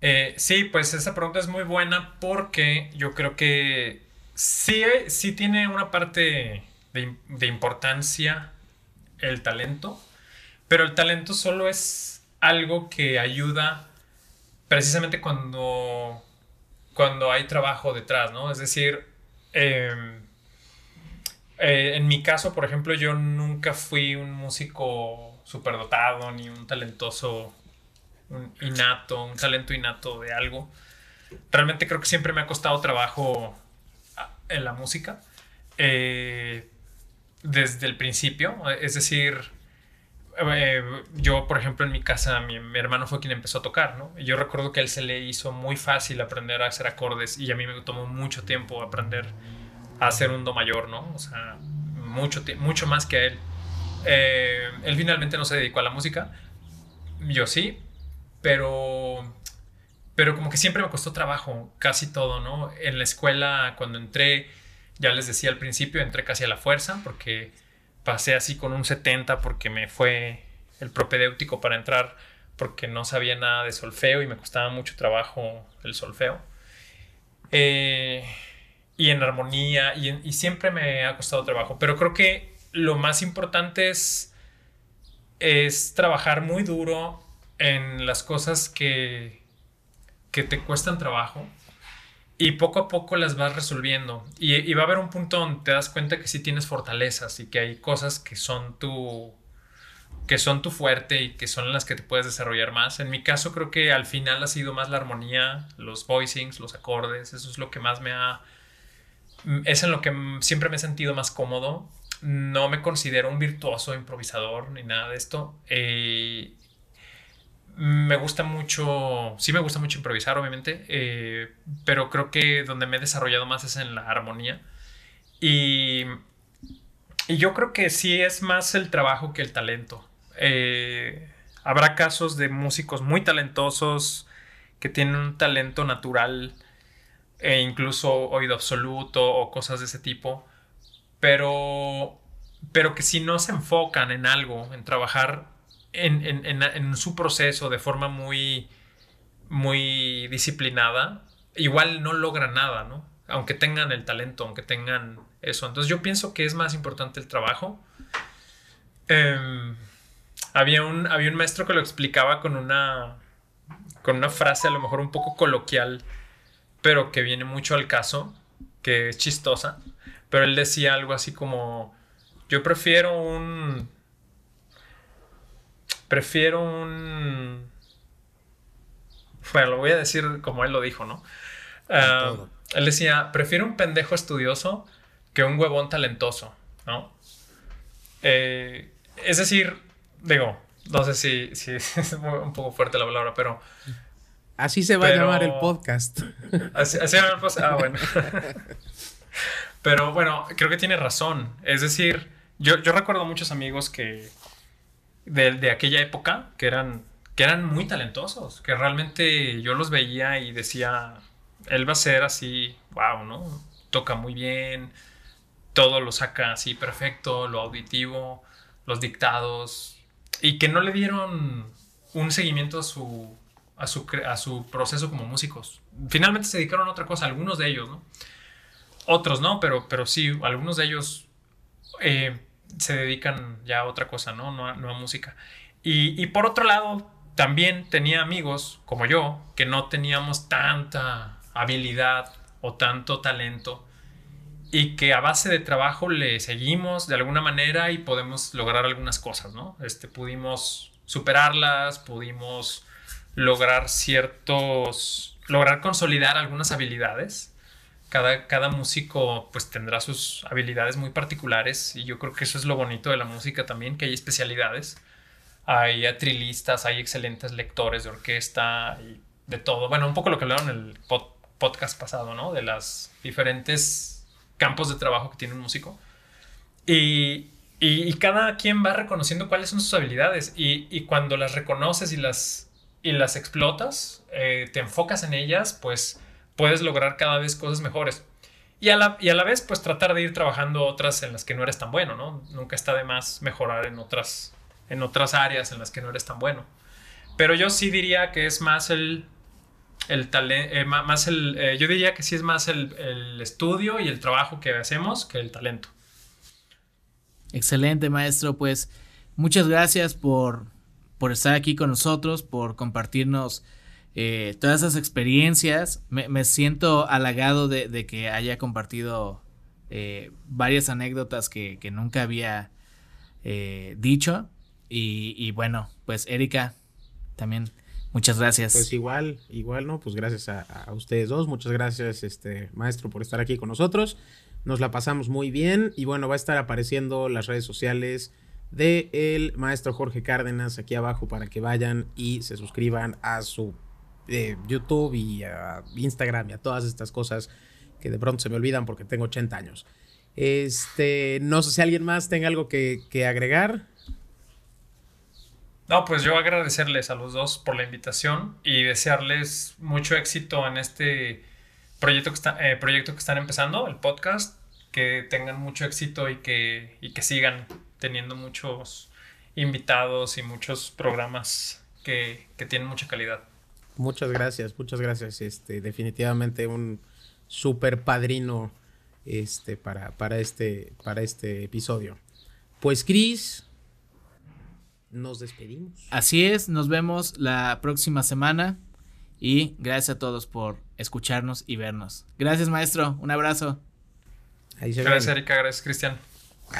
Eh, sí, pues esa pregunta es muy buena porque yo creo que sí, sí tiene una parte de, de, importancia el talento, pero el talento solo es algo que ayuda precisamente cuando, cuando hay trabajo detrás, ¿no? Es decir, eh, eh, en mi caso, por ejemplo, yo nunca fui un músico superdotado ni un talentoso un innato, un talento innato de algo. Realmente creo que siempre me ha costado trabajo en la música. Eh, desde el principio. Es decir, eh, yo, por ejemplo, en mi casa, mi, hermano fue quien empezó a tocar, ¿no? Yo recuerdo que a él se le hizo muy fácil aprender a hacer acordes y a mí me tomó mucho tiempo aprender a hacer un do mayor, ¿no? O sea, mucho, mucho más que a él. Eh, él finalmente no se dedicó a la música, yo sí, pero, pero como que siempre me costó trabajo, casi todo, ¿no? En la escuela, cuando entré, ya les decía al principio, entré casi a la fuerza, porque pasé así con un 70 porque me fue el propedéutico para entrar, porque no sabía nada de solfeo y me costaba mucho trabajo el solfeo. Eh, y en armonía, y, y, siempre me ha costado trabajo. Pero creo que lo más importante es, es trabajar muy duro en las cosas que, que te cuestan trabajo y poco a poco las vas resolviendo. Y, y, va a haber un punto donde te das cuenta que sí tienes fortalezas y que hay cosas que son tu que son tu fuerte y que son las que te puedes desarrollar más. En mi caso creo que al final ha sido más la armonía, los voicings, los acordes, eso es lo que más me ha es en lo que siempre me he sentido más cómodo. No me considero un virtuoso improvisador ni nada de esto. Eh, me gusta mucho, sí me gusta mucho improvisar, obviamente, eh, pero creo que donde me he desarrollado más es en la armonía. Y, y yo creo que sí es más el trabajo que el talento. Eh, habrá casos de músicos muy talentosos que tienen un talento natural e incluso oído absoluto o cosas de ese tipo, pero, pero que si no se enfocan en algo, en trabajar en, en, en, su proceso de forma muy, muy disciplinada, igual no logran nada, ¿no? Aunque tengan el talento, aunque tengan eso. Entonces yo pienso que es más importante el trabajo. Eh, había, un, había un maestro que lo explicaba con una, con una frase a lo mejor un poco coloquial pero que viene mucho al caso, que es chistosa, pero él decía algo así como, yo prefiero un... Prefiero un... Bueno, lo voy a decir como él lo dijo, ¿no? Uh, él decía, prefiero un pendejo estudioso que un huevón talentoso, ¿no? Eh, es decir, digo, no sé si, si es un poco fuerte la palabra, pero... Así se va a llamar el podcast. Así, así va el podcast. Ah, bueno. pero bueno, creo que tiene razón. Es decir, yo, yo recuerdo muchos amigos que... De, de aquella época, que eran que eran muy talentosos, que realmente yo los veía y decía, él va a ser así, wow, ¿no? Toca muy bien, todo lo saca así perfecto, lo auditivo, los dictados, y que no le dieron un seguimiento a su, a su, a su proceso como músicos. Finalmente se dedicaron a otra cosa, algunos de ellos, ¿no? Otros no, pero, pero sí, algunos de ellos eh, se dedican ya a otra cosa, ¿no? No a, música. Y, y por otro lado, también tenía amigos como yo que no teníamos tanta habilidad o tanto talento y que a base de trabajo le seguimos de alguna manera y podemos lograr algunas cosas, ¿no? Este, pudimos superarlas, pudimos lograr ciertos, lograr consolidar algunas habilidades. Cada, cada músico pues tendrá sus habilidades muy particulares y yo creo que eso es lo bonito de la música también, que hay especialidades hay atrilistas, hay excelentes lectores de orquesta de todo. Bueno, un poco lo que hablaron en el podcast pasado, ¿no? De los diferentes campos de trabajo que tiene un músico. Y, y, cada quien va reconociendo cuáles son sus habilidades. Y, y cuando las reconoces y las, y las explotas, eh, te enfocas en ellas, pues puedes lograr cada vez cosas mejores. Y a, la, y a la vez, pues tratar de ir trabajando otras en las que no eres tan bueno, ¿no? Nunca está de más mejorar en otras en otras áreas en las que no eres tan bueno. Pero yo sí diría que es más el, el talento, eh, más el, eh, yo diría que sí es más el, el, estudio y el trabajo que hacemos que el talento. Excelente, maestro. Pues muchas gracias por, por estar aquí con nosotros, por compartirnos eh, todas esas experiencias. Me, me siento halagado de, de, que haya compartido varias anécdotas que, que nunca había dicho. Y, bueno, pues Erika, también muchas gracias. Pues igual, igual, ¿no? Pues gracias a, ustedes dos, muchas gracias, este maestro, por estar aquí con nosotros. Nos la pasamos muy bien y bueno, va a estar apareciendo las redes sociales de el maestro Jorge Cárdenas aquí abajo para que vayan y se suscriban a su eh, YouTube y a Instagram y a todas estas cosas que de pronto se me olvidan porque tengo 80 años. Este, no sé si alguien más tenga algo que, que agregar. No, pues yo agradecerles a los dos por la invitación y desearles mucho éxito en este proyecto que, está, eh, proyecto que están empezando, el podcast, que tengan mucho éxito y que, y que sigan teniendo muchos invitados y muchos programas que, que tienen mucha calidad. Muchas gracias, muchas gracias. Este, definitivamente un super padrino este, para, para, este, para este episodio. Pues Cris, nos despedimos. Así es, nos vemos la próxima semana y gracias a todos por escucharnos y vernos. Gracias, maestro. Un abrazo. gracias, Erika. Gracias, Cristian.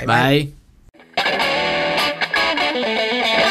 bye. bye.